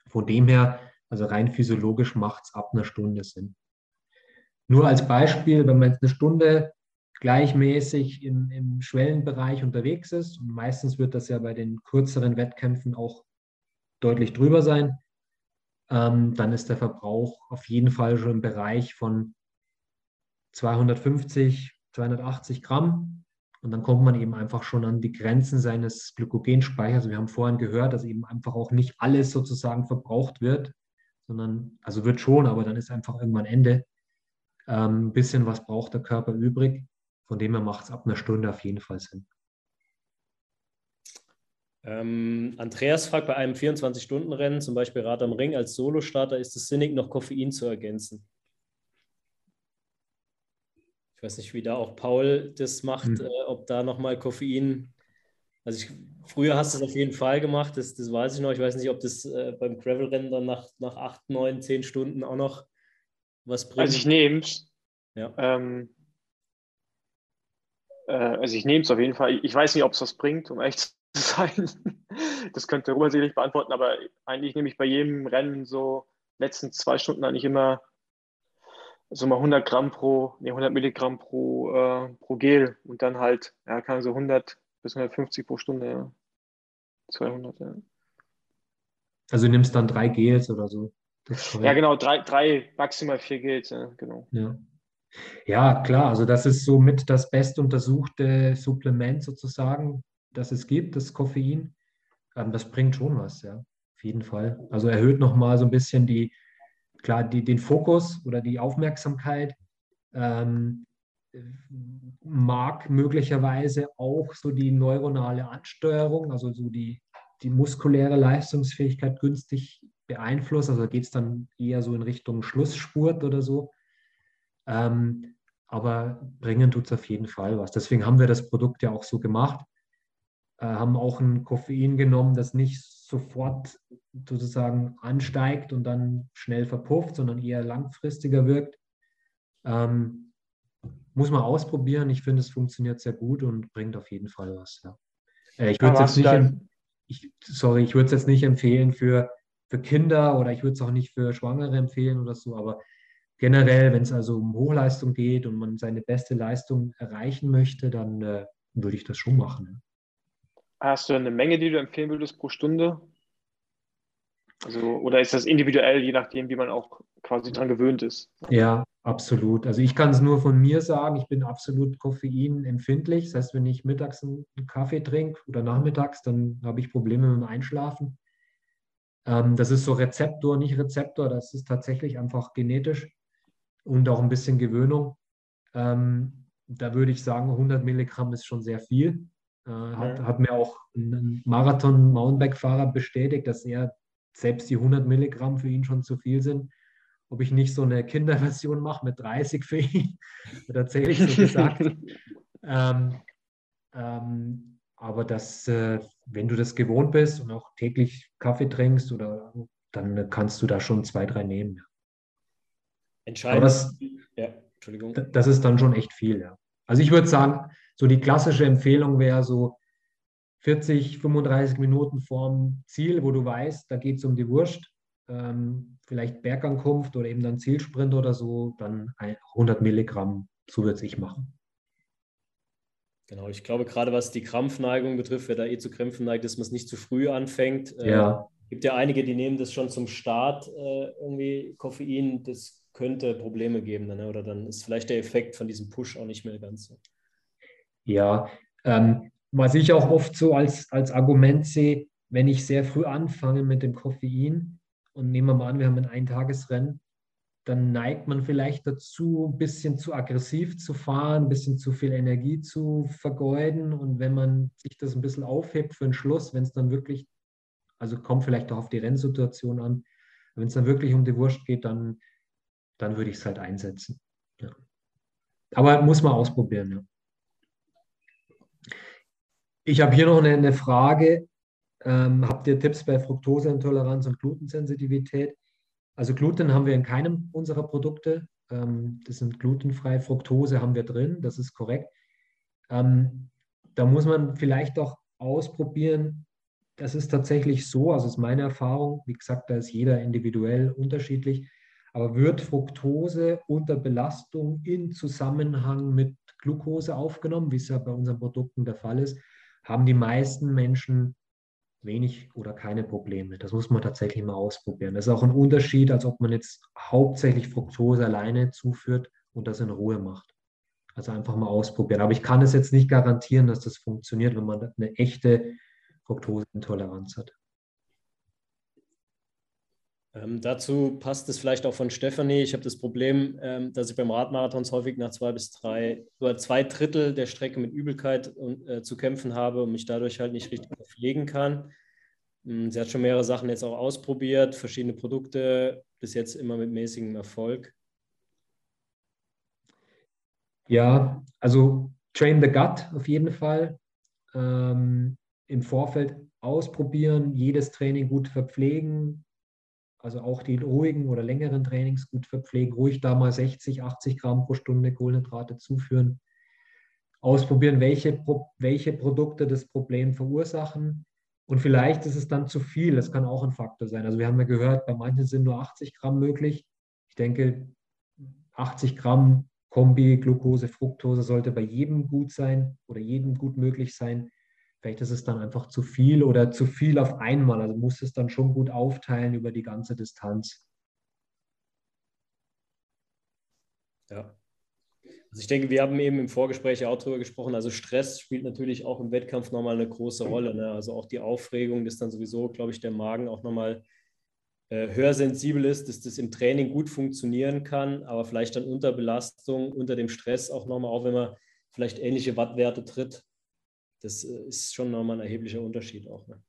Speaker 3: von dem her, also rein physiologisch macht es ab einer Stunde Sinn. Nur als Beispiel, wenn man jetzt eine Stunde gleichmäßig im, im Schwellenbereich unterwegs ist, und meistens wird das ja bei den kürzeren Wettkämpfen auch deutlich drüber sein, ähm, dann ist der Verbrauch auf jeden Fall schon im Bereich von 250, 280 Gramm. Und dann kommt man eben einfach schon an die Grenzen seines Glykogenspeichers. Wir haben vorhin gehört, dass eben einfach auch nicht alles sozusagen verbraucht wird, sondern, also wird schon, aber dann ist einfach irgendwann Ende. Ähm, ein bisschen was braucht der Körper übrig. Von dem her macht es ab einer Stunde auf jeden Fall Sinn.
Speaker 2: Ähm, Andreas fragt bei einem 24-Stunden-Rennen, zum Beispiel Rad am Ring als Solostarter, ist es sinnig, noch Koffein zu ergänzen? Weiß nicht, wie da auch Paul das macht, mhm. äh, ob da nochmal Koffein. Also ich, früher hast du es auf jeden Fall gemacht, das, das weiß ich noch. Ich weiß nicht, ob das äh, beim Gravel-Rennen dann nach, nach 8, 9, 10 Stunden auch noch was bringt.
Speaker 4: Also ich nehme es. Ja. Ähm, äh, also ich nehme es auf jeden Fall. Ich weiß nicht, ob es was bringt, um echt zu sein. das könnte Robert sicherlich beantworten, aber eigentlich nehme ich bei jedem Rennen so letzten zwei Stunden eigentlich immer also mal 100 Gramm pro, nee, 100 Milligramm pro, äh, pro Gel und dann halt, ja, kann so 100 bis 150 pro Stunde, ja. 200, ja.
Speaker 3: Also du nimmst dann drei Gels oder so.
Speaker 4: Ja, genau, drei, drei, maximal vier Gels, ja, genau.
Speaker 3: Ja. ja, klar, also das ist somit das bestuntersuchte Supplement sozusagen, das es gibt, das Koffein. Ähm, das bringt schon was, ja, auf jeden Fall. Also erhöht nochmal so ein bisschen die, klar, die, den Fokus oder die Aufmerksamkeit, ähm, mag möglicherweise auch so die neuronale Ansteuerung, also so die, die muskuläre Leistungsfähigkeit günstig beeinflussen. Also geht es dann eher so in Richtung Schlussspurt oder so. Ähm, aber bringen tut es auf jeden Fall was. Deswegen haben wir das Produkt ja auch so gemacht. Äh, haben auch ein Koffein genommen, das nicht sofort sozusagen ansteigt und dann schnell verpufft, sondern eher langfristiger wirkt. Ähm, muss man ausprobieren. Ich finde, es funktioniert sehr gut und bringt auf jeden Fall was. Ja. Äh, ich würde es jetzt nicht, ich, sorry, ich würde es jetzt nicht empfehlen für, für Kinder oder ich würde es auch nicht für Schwangere empfehlen oder so, aber generell, wenn es also um Hochleistung geht und man seine beste Leistung erreichen möchte, dann äh, würde ich das schon machen.
Speaker 4: Hast du eine Menge, die du empfehlen würdest pro Stunde? Also, oder ist das individuell, je nachdem, wie man auch quasi dran gewöhnt ist?
Speaker 3: Ja, absolut. Also ich kann es nur von mir sagen, ich bin absolut koffeinempfindlich. Das heißt, wenn ich mittags einen Kaffee trinke oder nachmittags, dann habe ich Probleme mit dem Einschlafen. Ähm, das ist so Rezeptor, nicht Rezeptor, das ist tatsächlich einfach genetisch und auch ein bisschen Gewöhnung. Ähm, da würde ich sagen, 100 Milligramm ist schon sehr viel. Äh, hat, hat, mir auch ein Marathon-Mountainbike-Fahrer bestätigt, dass er selbst die 100 Milligramm für ihn schon zu viel sind. Ob ich nicht so eine Kinderversion mache mit 30 für ihn, hat er tatsächlich so gesagt. ähm, ähm, aber das, äh, wenn du das gewohnt bist und auch täglich Kaffee trinkst, oder, dann kannst du da schon zwei, drei nehmen.
Speaker 2: Entscheidend.
Speaker 3: Das, ja, Entschuldigung. Das ist dann schon echt viel, ja. Also ich würde sagen, so die klassische Empfehlung wäre so 40, 35 Minuten vorm Ziel, wo du weißt, da geht es um die Wurst, ähm, vielleicht Bergankunft oder eben dann Zielsprint oder so, dann 100 Milligramm, so würde ich machen.
Speaker 2: Genau, ich glaube, gerade was die Krampfneigung betrifft, wer da eh zu Krämpfen neigt, dass man es nicht zu früh anfängt.
Speaker 3: Äh, ja.
Speaker 2: Äh, gibt ja einige, die nehmen das schon zum Start, äh, irgendwie Koffein, das könnte Probleme geben, dann, ne? oder dann ist vielleicht der Effekt von diesem Push auch nicht mehr ganz so.
Speaker 3: Ja, ähm, was ich auch oft so als, als Argument sehe, wenn ich sehr früh anfange mit dem Koffein und nehmen wir mal an, wir haben ein Eintagesrennen, dann neigt man vielleicht dazu, ein bisschen zu aggressiv zu fahren, ein bisschen zu viel Energie zu vergeuden. Und wenn man sich das ein bisschen aufhebt für den Schluss, wenn es dann wirklich, also kommt vielleicht auch auf die Rennsituation an, wenn es dann wirklich um die Wurst geht, dann, dann würde ich es halt einsetzen. Ja. Aber muss man ausprobieren, ja. Ich habe hier noch eine, eine Frage. Ähm, habt ihr Tipps bei Fructoseintoleranz und Glutensensitivität? Also Gluten haben wir in keinem unserer Produkte. Ähm, das sind glutenfrei. Fructose haben wir drin, das ist korrekt. Ähm, da muss man vielleicht auch ausprobieren. Das ist tatsächlich so, also ist meine Erfahrung. Wie gesagt, da ist jeder individuell unterschiedlich. Aber wird Fructose unter Belastung in Zusammenhang mit Glucose aufgenommen, wie es ja bei unseren Produkten der Fall ist, haben die meisten Menschen wenig oder keine Probleme. Das muss man tatsächlich mal ausprobieren. Das ist auch ein Unterschied, als ob man jetzt hauptsächlich Fructose alleine zuführt und das in Ruhe macht. Also einfach mal ausprobieren. Aber ich kann es jetzt nicht garantieren, dass das funktioniert, wenn man eine echte Fructoseintoleranz hat.
Speaker 2: Ähm, dazu passt es vielleicht auch von Stefanie. Ich habe das Problem, ähm, dass ich beim Radmarathons häufig nach zwei bis drei oder zwei Drittel der Strecke mit Übelkeit äh, zu kämpfen habe und mich dadurch halt nicht richtig pflegen kann. Ähm, sie hat schon mehrere Sachen jetzt auch ausprobiert, verschiedene Produkte, bis jetzt immer mit mäßigem Erfolg.
Speaker 3: Ja, also Train the Gut auf jeden Fall. Ähm, Im Vorfeld ausprobieren, jedes Training gut verpflegen, also auch die ruhigen oder längeren Trainings gut verpflegen, ruhig da mal 60, 80 Gramm pro Stunde Kohlenhydrate zuführen. Ausprobieren, welche, welche Produkte das Problem verursachen. Und vielleicht ist es dann zu viel, das kann auch ein Faktor sein. Also wir haben ja gehört, bei manchen sind nur 80 Gramm möglich. Ich denke, 80 Gramm Kombi, Glucose, Fructose sollte bei jedem gut sein oder jedem gut möglich sein. Vielleicht ist es dann einfach zu viel oder zu viel auf einmal. Also muss es dann schon gut aufteilen über die ganze Distanz.
Speaker 2: Ja. Also ich denke, wir haben eben im Vorgespräch auch darüber gesprochen. Also Stress spielt natürlich auch im Wettkampf nochmal eine große Rolle. Ne? Also auch die Aufregung, dass dann sowieso, glaube ich, der Magen auch nochmal äh, höher sensibel ist, dass das im Training gut funktionieren kann, aber vielleicht dann unter Belastung, unter dem Stress auch nochmal, auch wenn man vielleicht ähnliche Wattwerte tritt. Das äh, ist schon nochmal ein erheblicher Unterschied auch. Ne?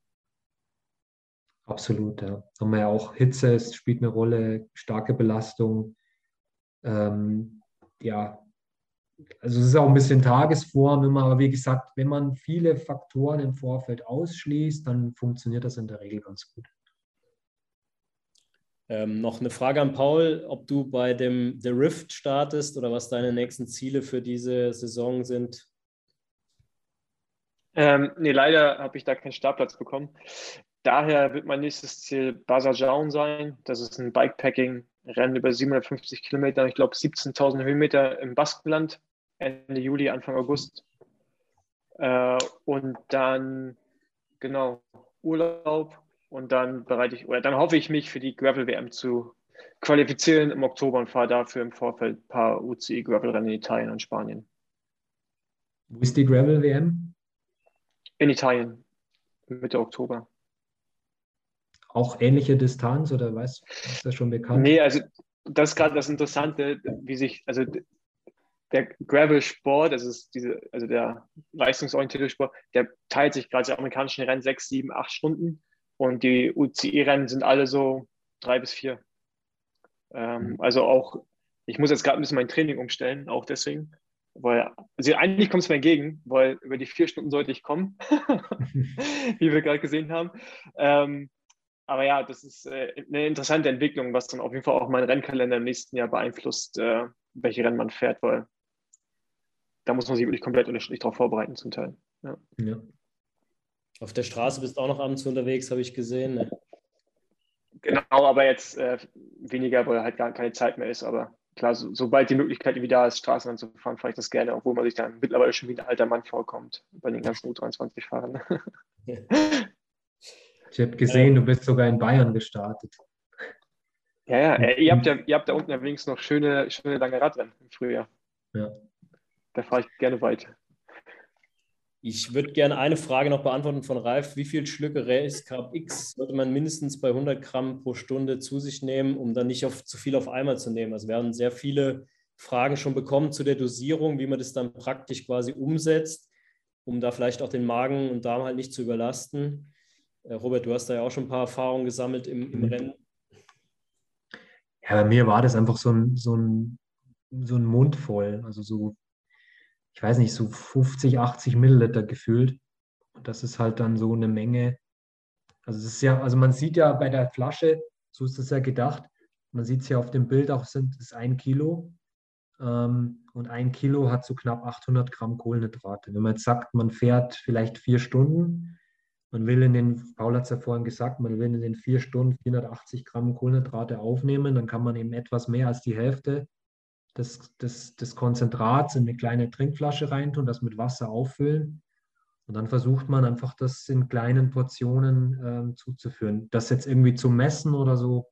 Speaker 3: Absolut, ja. Haben wir ja auch Hitze, es spielt eine Rolle, starke Belastung. Ähm, ja, also es ist auch ein bisschen Tagesform immer, aber wie gesagt, wenn man viele Faktoren im Vorfeld ausschließt, dann funktioniert das in der Regel ganz gut.
Speaker 2: Ähm, noch eine Frage an Paul, ob du bei dem The Rift startest oder was deine nächsten Ziele für diese Saison sind.
Speaker 4: Ähm, nee, leider habe ich da keinen Startplatz bekommen. Daher wird mein nächstes Ziel Basajaun sein. Das ist ein Bikepacking-Rennen über 750 Kilometer, ich glaube 17.000 Höhenmeter im Baskenland, Ende Juli, Anfang August. Äh, und dann, genau, Urlaub und dann bereite ich, oder dann hoffe ich mich für die Gravel-WM zu qualifizieren im Oktober und fahre dafür im Vorfeld ein paar UCI-Gravel-Rennen in Italien und Spanien.
Speaker 3: Wo ist die Gravel-WM?
Speaker 4: In Italien, Mitte Oktober
Speaker 3: auch ähnliche Distanz oder was? Ist das schon bekannt?
Speaker 4: Nee, also das ist gerade das Interessante, wie sich, also der Gravel-Sport, das ist diese, also der leistungsorientierte Sport, der teilt sich gerade die amerikanischen Rennen sechs, sieben, acht Stunden und die UCI-Rennen sind alle so drei bis vier. Ähm, mhm. Also auch, ich muss jetzt gerade ein bisschen mein Training umstellen, auch deswegen, weil, also eigentlich kommt es mir entgegen, weil über die vier Stunden sollte ich kommen, wie wir gerade gesehen haben. Ähm, aber ja, das ist äh, eine interessante Entwicklung, was dann auf jeden Fall auch meinen Rennkalender im nächsten Jahr beeinflusst, äh, welche Rennen man fährt, weil da muss man sich wirklich komplett unterschiedlich darauf vorbereiten zum Teil. Ja. ja.
Speaker 2: Auf der Straße bist du auch noch abends unterwegs, habe ich gesehen. Ne?
Speaker 4: Genau, aber jetzt äh, weniger, weil halt gar keine Zeit mehr ist. Aber klar, so, sobald die Möglichkeit wieder da ist, Straßenbahn zu fahren, fahre ich das gerne, obwohl man sich dann mittlerweile schon wie ein alter Mann vorkommt bei den ganzen U23-Fahrern. Ja.
Speaker 3: Ich habe gesehen, du bist sogar in Bayern gestartet.
Speaker 4: Ja, ja, äh, ihr habt ja, ihr habt da unten wenigstens noch schöne, schöne lange Radrennen im Frühjahr. Ja. Da fahre ich gerne weiter.
Speaker 2: Ich würde gerne eine Frage noch beantworten von Ralf. Wie viel Schlücke Race Carb X sollte man mindestens bei 100 Gramm pro Stunde zu sich nehmen, um dann nicht auf, zu viel auf einmal zu nehmen? Also wir haben sehr viele Fragen schon bekommen zu der Dosierung, wie man das dann praktisch quasi umsetzt, um da vielleicht auch den Magen und Darm halt nicht zu überlasten. Äh, Robert, du hast da ja auch schon ein paar Erfahrungen gesammelt im, im mhm. Rennen.
Speaker 3: Ja, bei mir war das einfach so ein, so ein, so ein Mund voll. Also so, ich weiß nicht, so 50, 80 Milliliter gefühlt. Und das ist halt dann so eine Menge. Also es ist ja, also man sieht ja bei der Flasche, so ist es ja gedacht, man sieht es ja auf dem Bild auch, sind es ein Kilo. Ähm, und ein Kilo hat so knapp 800 Gramm Kohlenhydrate. Wenn man jetzt sagt, man fährt vielleicht vier Stunden, man will in den, Paul hat es ja vorhin gesagt, man will in den vier Stunden 480 Gramm Kohlenhydrate aufnehmen, dann kann man eben etwas mehr als die Hälfte des, des, des Konzentrats in eine kleine Trinkflasche reintun, das mit Wasser auffüllen. Und dann versucht man einfach, das in kleinen Portionen äh, zuzuführen. Das jetzt irgendwie zu messen oder so,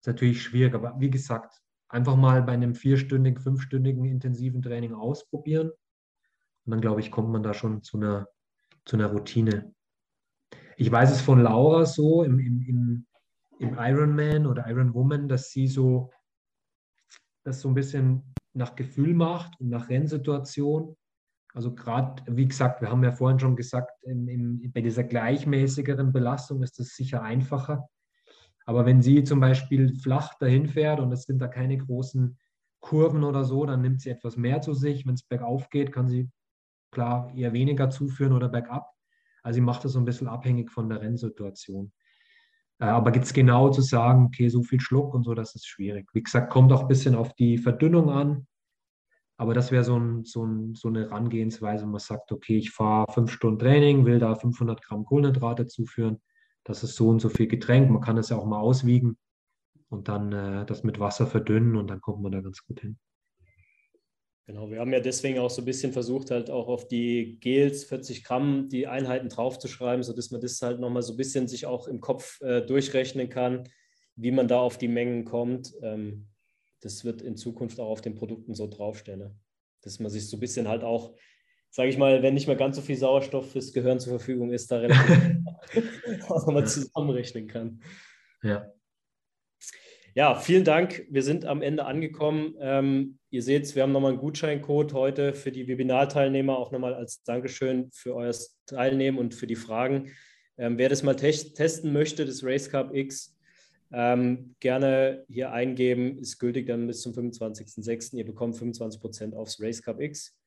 Speaker 3: ist natürlich schwierig. Aber wie gesagt, einfach mal bei einem vierstündigen, fünfstündigen intensiven Training ausprobieren. Und dann, glaube ich, kommt man da schon zu einer, zu einer Routine. Ich weiß es von Laura so im, im, im, im Ironman oder Ironwoman, dass sie so das so ein bisschen nach Gefühl macht und nach Rennsituation. Also gerade, wie gesagt, wir haben ja vorhin schon gesagt, im, im, bei dieser gleichmäßigeren Belastung ist das sicher einfacher. Aber wenn sie zum Beispiel flach dahin fährt und es sind da keine großen Kurven oder so, dann nimmt sie etwas mehr zu sich. Wenn es bergauf geht, kann sie klar eher weniger zuführen oder bergab. Also ich mache das so ein bisschen abhängig von der Rennsituation. Äh, aber jetzt genau zu sagen, okay, so viel Schluck und so, das ist schwierig. Wie gesagt, kommt auch ein bisschen auf die Verdünnung an. Aber das wäre so, ein, so, ein, so eine Herangehensweise, man sagt, okay, ich fahre fünf Stunden Training, will da 500 Gramm Kohlenhydrate zuführen. Das ist so und so viel Getränk. Man kann es ja auch mal auswiegen. und dann äh, das mit Wasser verdünnen und dann kommt man da ganz gut hin.
Speaker 2: Genau, wir haben ja deswegen auch so ein bisschen versucht, halt auch auf die Gels 40 Gramm die Einheiten draufzuschreiben, sodass man das halt nochmal so ein bisschen sich auch im Kopf äh, durchrechnen kann, wie man da auf die Mengen kommt. Ähm, das wird in Zukunft auch auf den Produkten so draufstehen. Ne? Dass man sich so ein bisschen halt auch, sage ich mal, wenn nicht mehr ganz so viel Sauerstoff fürs Gehirn zur Verfügung ist, da relativ auch nochmal zusammenrechnen kann.
Speaker 3: Ja.
Speaker 2: Ja, vielen Dank. Wir sind am Ende angekommen. Ähm, ihr seht, wir haben nochmal einen Gutscheincode heute für die Webinarteilnehmer, auch nochmal als Dankeschön für euer Teilnehmen und für die Fragen. Ähm, wer das mal te testen möchte, das Race Cup X, ähm, gerne hier eingeben. Ist gültig dann bis zum 25.06. Ihr bekommt 25% aufs Race Cup X.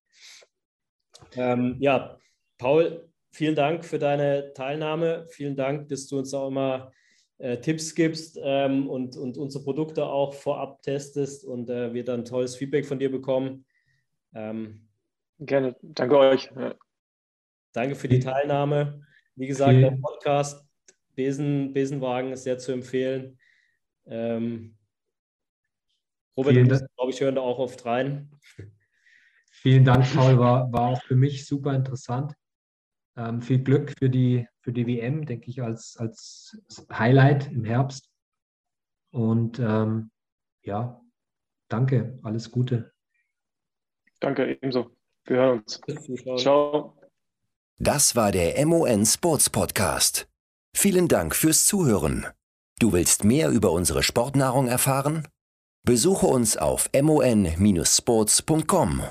Speaker 2: Ähm, ja, Paul, vielen Dank für deine Teilnahme. Vielen Dank, dass du uns auch immer äh, Tipps gibst ähm, und, und unsere Produkte auch vorab testest und äh, wir dann tolles Feedback von dir bekommen.
Speaker 4: Ähm, Gerne, danke euch. Ja.
Speaker 2: Danke für die Teilnahme. Wie gesagt, okay. der Podcast Besen, Besenwagen ist sehr zu empfehlen. Ähm, Robert, glaube ich, hören da auch oft rein.
Speaker 3: Vielen Dank, Paul. War, war auch für mich super interessant. Ähm, viel Glück für die, für die WM, denke ich, als, als Highlight im Herbst. Und ähm, ja, danke, alles Gute.
Speaker 4: Danke, ebenso. Wir hören uns. Ciao.
Speaker 1: Das war der MON Sports Podcast. Vielen Dank fürs Zuhören. Du willst mehr über unsere Sportnahrung erfahren? Besuche uns auf mon-sports.com.